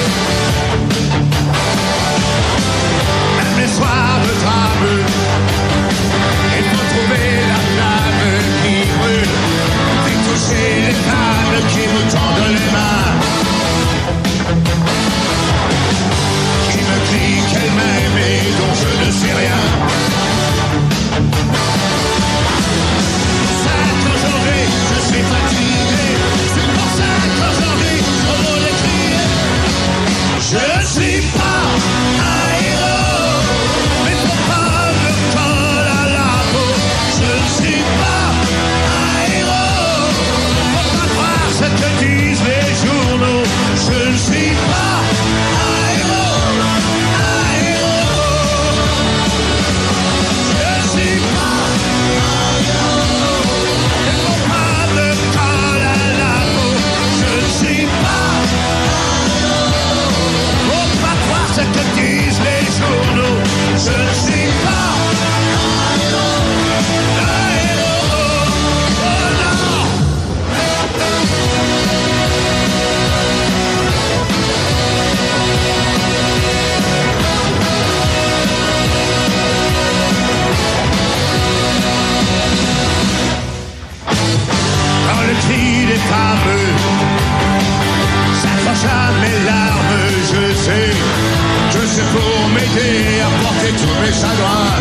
Manqué à tous mes chagrins.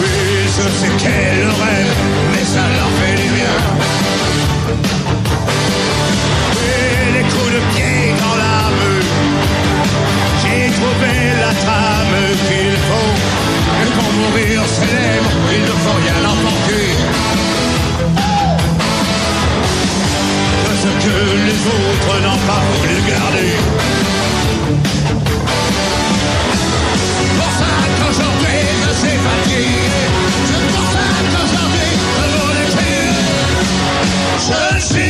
Oui, je sais qu'elle rêve, mais ça leur fait du bien. Oui, les coups de pied dans la rue, j'ai trouvé la trame qu'il faut. Et pour mourir célèbre, il ne faut rien emporter. Que les autres n'ont pas voulu garder. chance.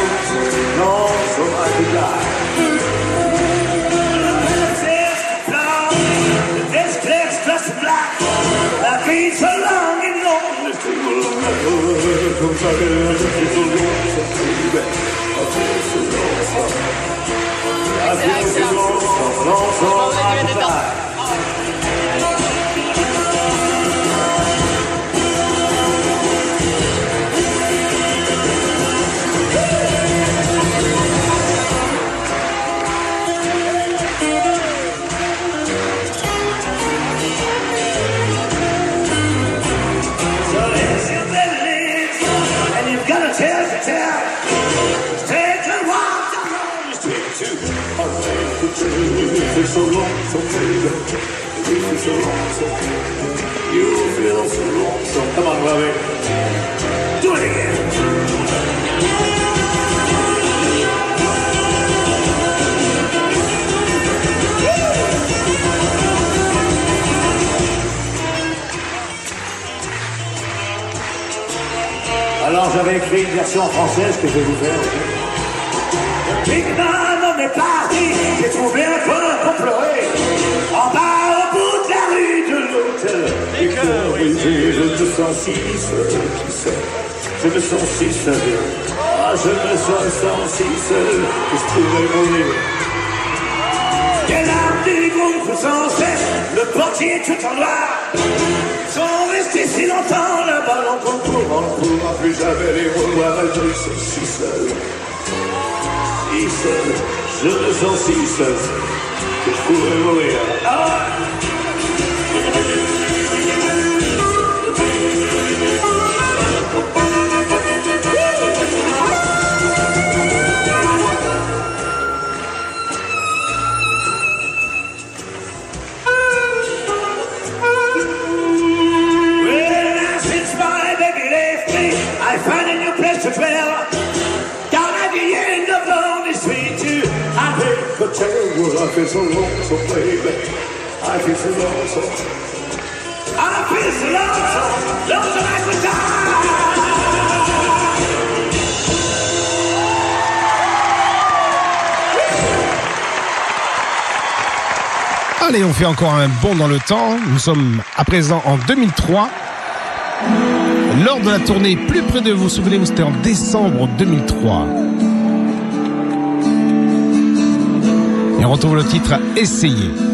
Gracias. Alors j'avais écrit une version française que je vais vous faire les parties, j'ai trouvé un pain pour pleurer. En bas, au bout de la rue de l'hôtel, les cœurs brisés, je me sens si seul, je me sens si seul. Ah, je me sens si seul, que je pourrais mourir. Quelle arme du sans cesse, le portier tout en noir. Sans rester si longtemps là-bas, l'on comprend, on ne pourra plus jamais les revoir, je me sens si seul. Si seul. je ne salsichas. Descubra a baleia. Ah! Allez, on fait encore un bond dans le temps. Nous sommes à présent en 2003. Lors de la tournée Plus près de vous, souvenez-vous, c'était en décembre 2003. Et on retrouve le titre Essayer.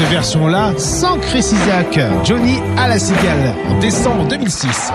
Cette version-là sans Chris Isaac. Johnny à la cigale en décembre 2006.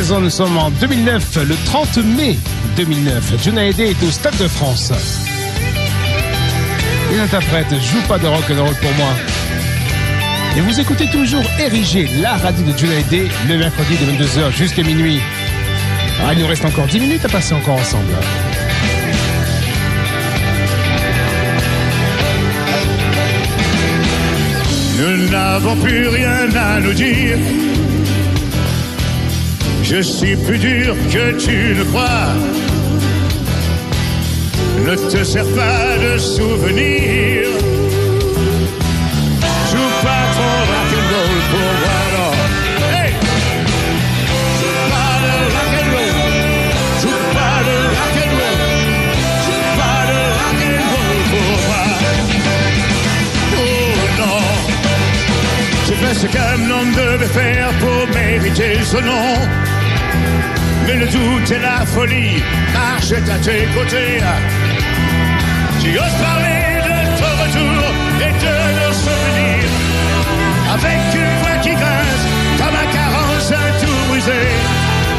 Nous sommes en 2009, le 30 mai 2009. John Hallyday est au Stade de France. Il interprète Joue pas de rock and roll pour moi. Et vous écoutez toujours Érigé, la radio de John Hallyday, le mercredi de 22h jusqu'à minuit. Ah, il nous reste encore 10 minutes à passer encore ensemble. Nous n'avons plus rien à nous dire. Je suis plus dur que tu ne crois. Ne te sers pas de souvenirs. Joue pas ton rock'n'roll pour moi, non. Hey! Joue pas de rock'n'roll. Joue pas de rock'n'roll. Joue pas rock'n'roll pour moi. Oh non. J'ai fait ce qu'un homme devait faire pour mériter ce nom. Mais le doute et la folie marchent à tes côtés. Tu oses parler de ton retour et de nos souvenirs. Avec une voix qui grince comme un carence, un tout brisé.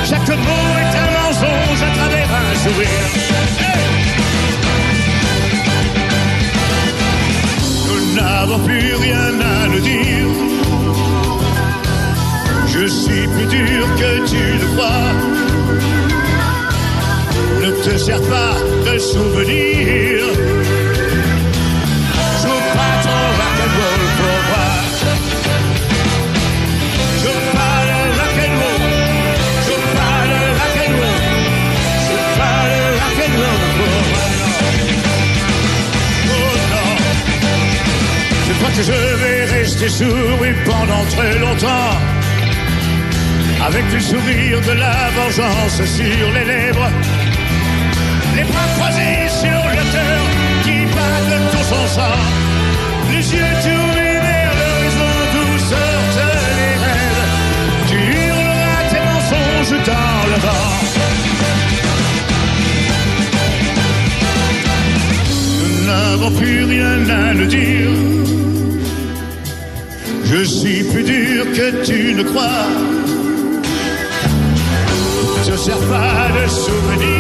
Chaque mot est un mensonge à travers un sourire. Nous n'avons plus rien à nous dire. Je suis plus dur que tu le crois. souvenir. Je veux pas ton rock'n'roll pour moi. Je veux pas le rock'n'roll. Je veux pas le rock'n'roll. Je veux pas le rock'n'roll pour moi. Oh non. Je crois que je vais rester sourd et pendant très longtemps. Avec le sourire de la vengeance sur les lèvres à nous dire. Je suis plus dur que tu ne crois. Je sers pas de souvenir.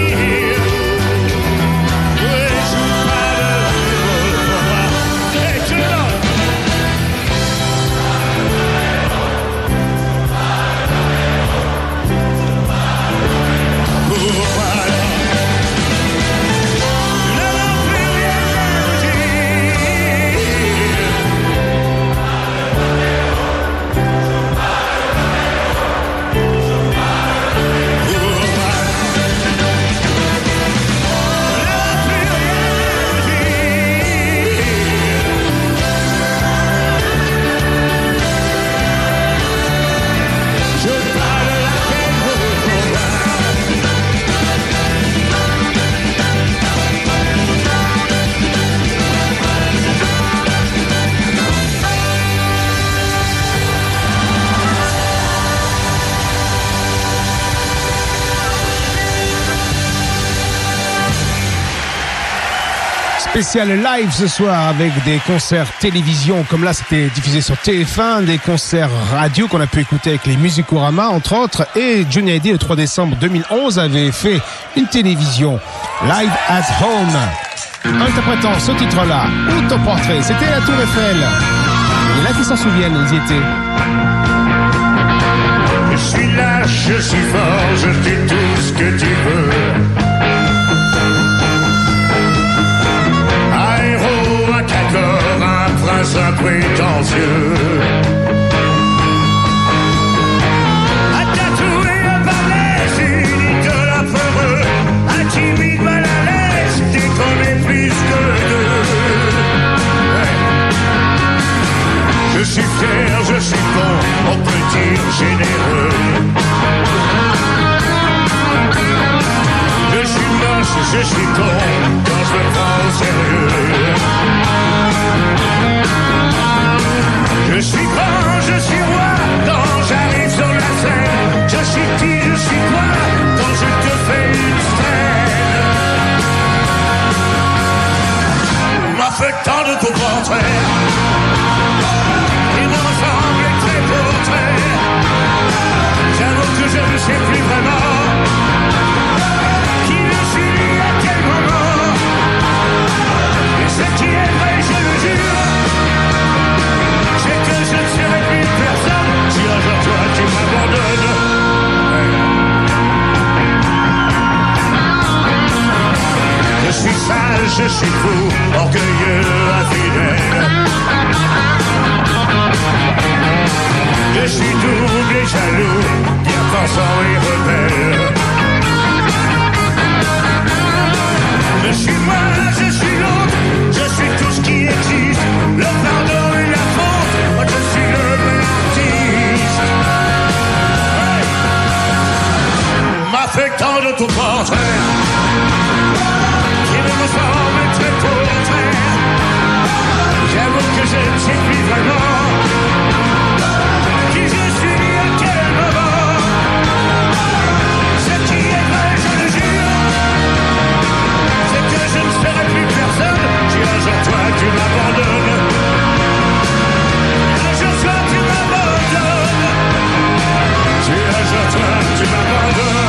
Spécial live ce soir avec des concerts télévision comme là c'était diffusé sur TF1, des concerts radio qu'on a pu écouter avec les Musicorama entre autres. Et Johnny Hallyday le 3 décembre 2011 avait fait une télévision live at home. Interprétant ce titre-là autoportrait c'était la Tour Eiffel. Et là qui s'en souviennent ils y étaient. Je suis là, je suis fort, je fais tout ce que tu veux. Prince imprétentieux. Un tatoué, un balèze, une idole affreux, un timide mal à l'aise, est plus que deux. Ouais. Je suis fier, je suis bon, on peut dire généreux. Je suis moche, je suis con, quand je me prends au sérieux. Je suis grand, je suis roi, quand j'arrive sur la scène. Je suis qui, je suis quoi, quand je te fais une scène. M'affectant de ton portrait. Il me ressemble très portrait. J'avoue que je ne sais plus vraiment Je suis sage, je suis fou, orgueilleux, infidèle. Je suis double et jaloux, bien pensant et rebelle. Je suis moi, je suis l'autre, je suis tout ce qui existe. Le pardon et la faute, moi je suis le bel artiste. M'affectant de ton portrait, J'avoue que je ne plus vraiment qui je suis à. Ce qui est vrai, je le jure, c'est que je ne serai plus personne si un tu m'abandonnes. Un tu m'abandonnes. Un tu m'abandonnes.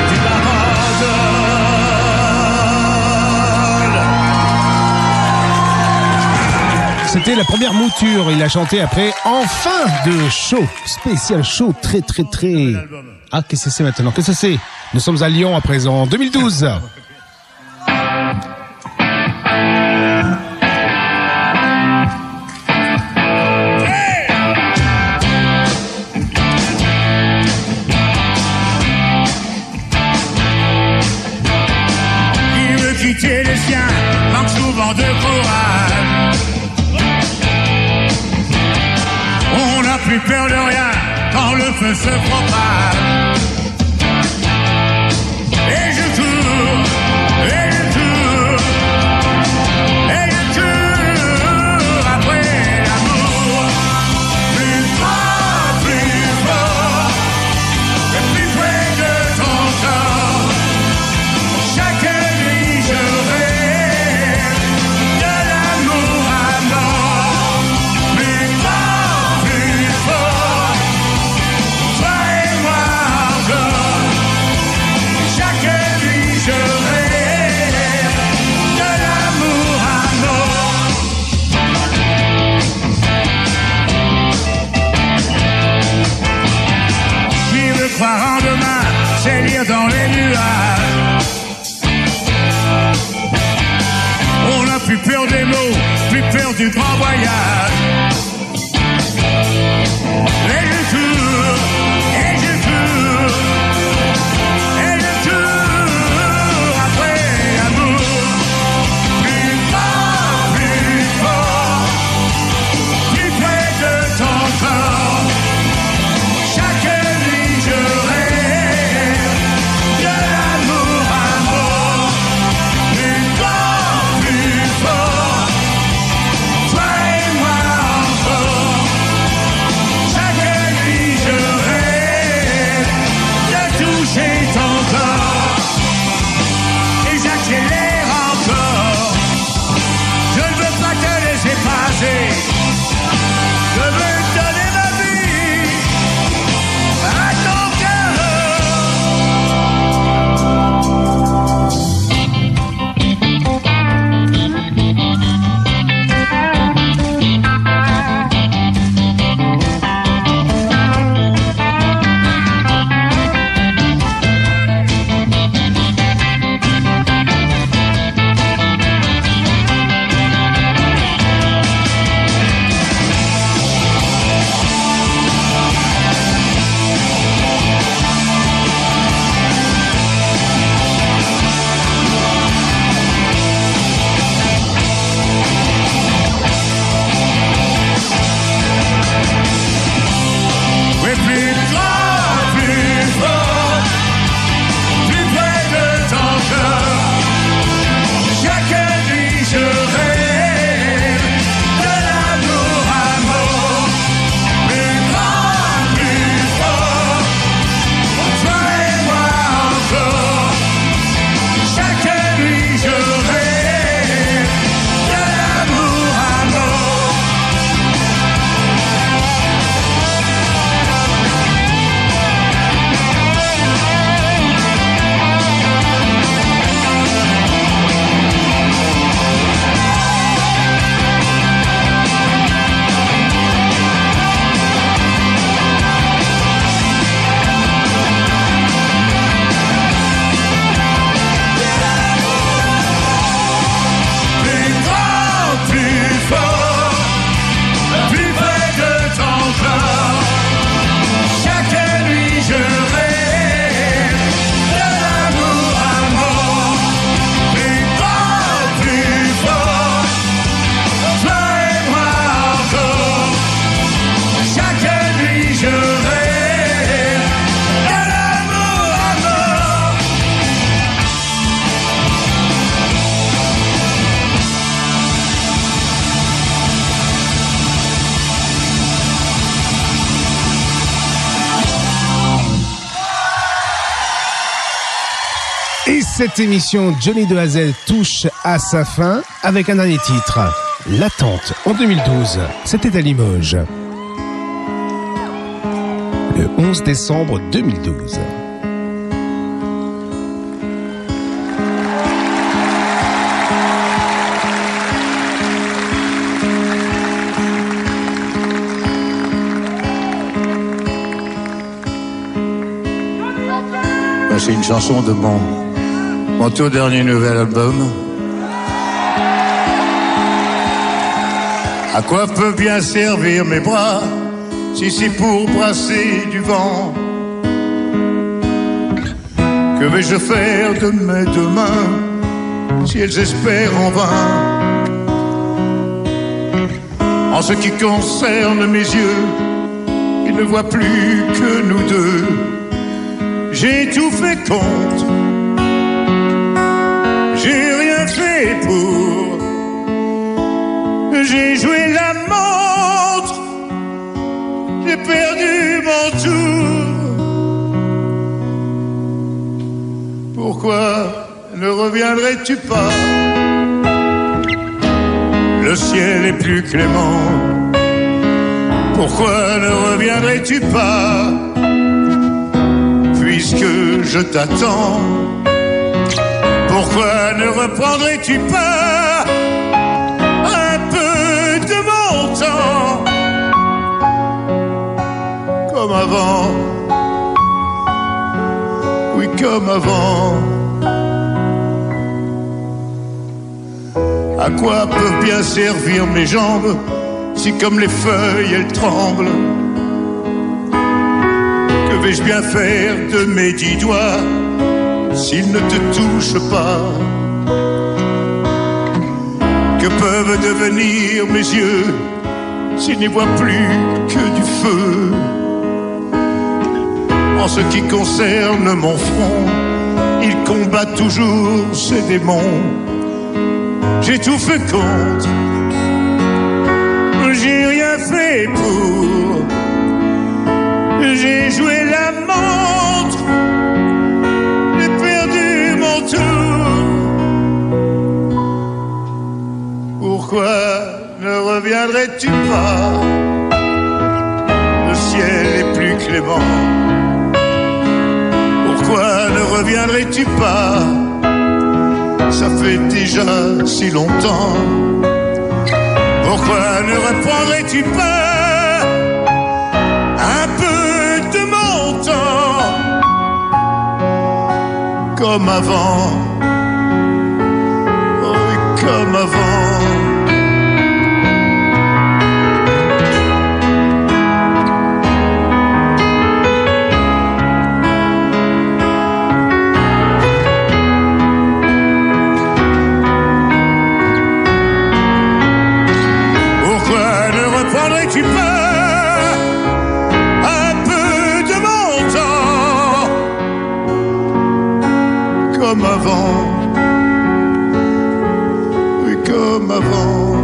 c'était la première mouture. Il a chanté après enfin de show spécial show très très très. Ah qu'est-ce que c'est maintenant? Qu'est-ce que c'est? Nous sommes à Lyon à présent 2012. Cette émission Johnny de Hazel touche à sa fin avec un dernier titre, L'attente en 2012. C'était à Limoges. Le 11 décembre 2012. c'est une chanson de monde mon tout dernier nouvel album. À quoi peut bien servir mes bras si c'est pour brasser du vent? Que vais-je faire de mes deux mains si elles espèrent en vain? En ce qui concerne mes yeux, ils ne voient plus que nous deux. J'ai tout fait contre, J'ai joué la montre, j'ai perdu mon tour. Pourquoi ne reviendrais-tu pas? Le ciel est plus clément. Pourquoi ne reviendrais-tu pas? Puisque je t'attends. Pourquoi ne reprendrais-tu pas un peu de mon temps Comme avant? Oui, comme avant. À quoi peuvent bien servir mes jambes si comme les feuilles elles tremblent? Que vais-je bien faire de mes dix doigts? S'ils ne te touchent pas Que peuvent devenir mes yeux s'ils n'y voient plus que du feu? En ce qui concerne mon front, il combat toujours ses démons. J'ai tout fait contre, j'ai rien fait pour. J'ai joué la Pourquoi ne reviendrais-tu pas? Le ciel est plus clément. Pourquoi ne reviendrais-tu pas? Ça fait déjà si longtemps. Pourquoi ne reprendrais-tu pas un peu de mon temps? Comme avant, oui, comme avant. Comme avant Oui, comme avant.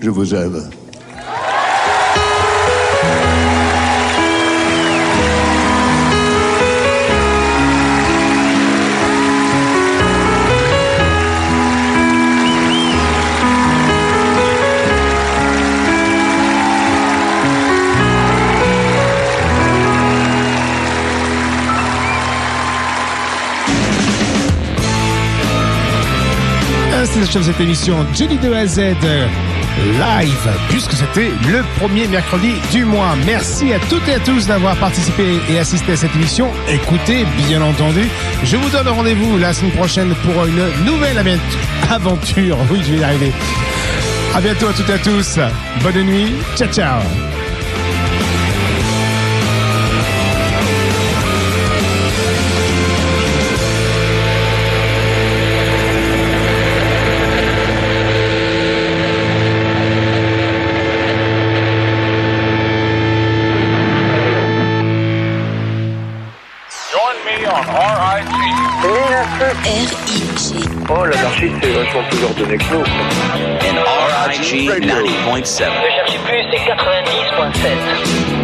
Je vous aime. S'achève cette émission Jelly de A à Z euh, live, puisque c'était le premier mercredi du mois. Merci à toutes et à tous d'avoir participé et assisté à cette émission. Écoutez, bien entendu, je vous donne rendez-vous la semaine prochaine pour une nouvelle avent- aventure. Oui, je vais y arriver. À bientôt à toutes et à tous. Bonne nuit. Ciao, ciao. RIG. Oh, l'anarchiste, c'est vachement plus ordonné que nous. And RIG 90.7. Ne cherchez plus, c'est 90.7.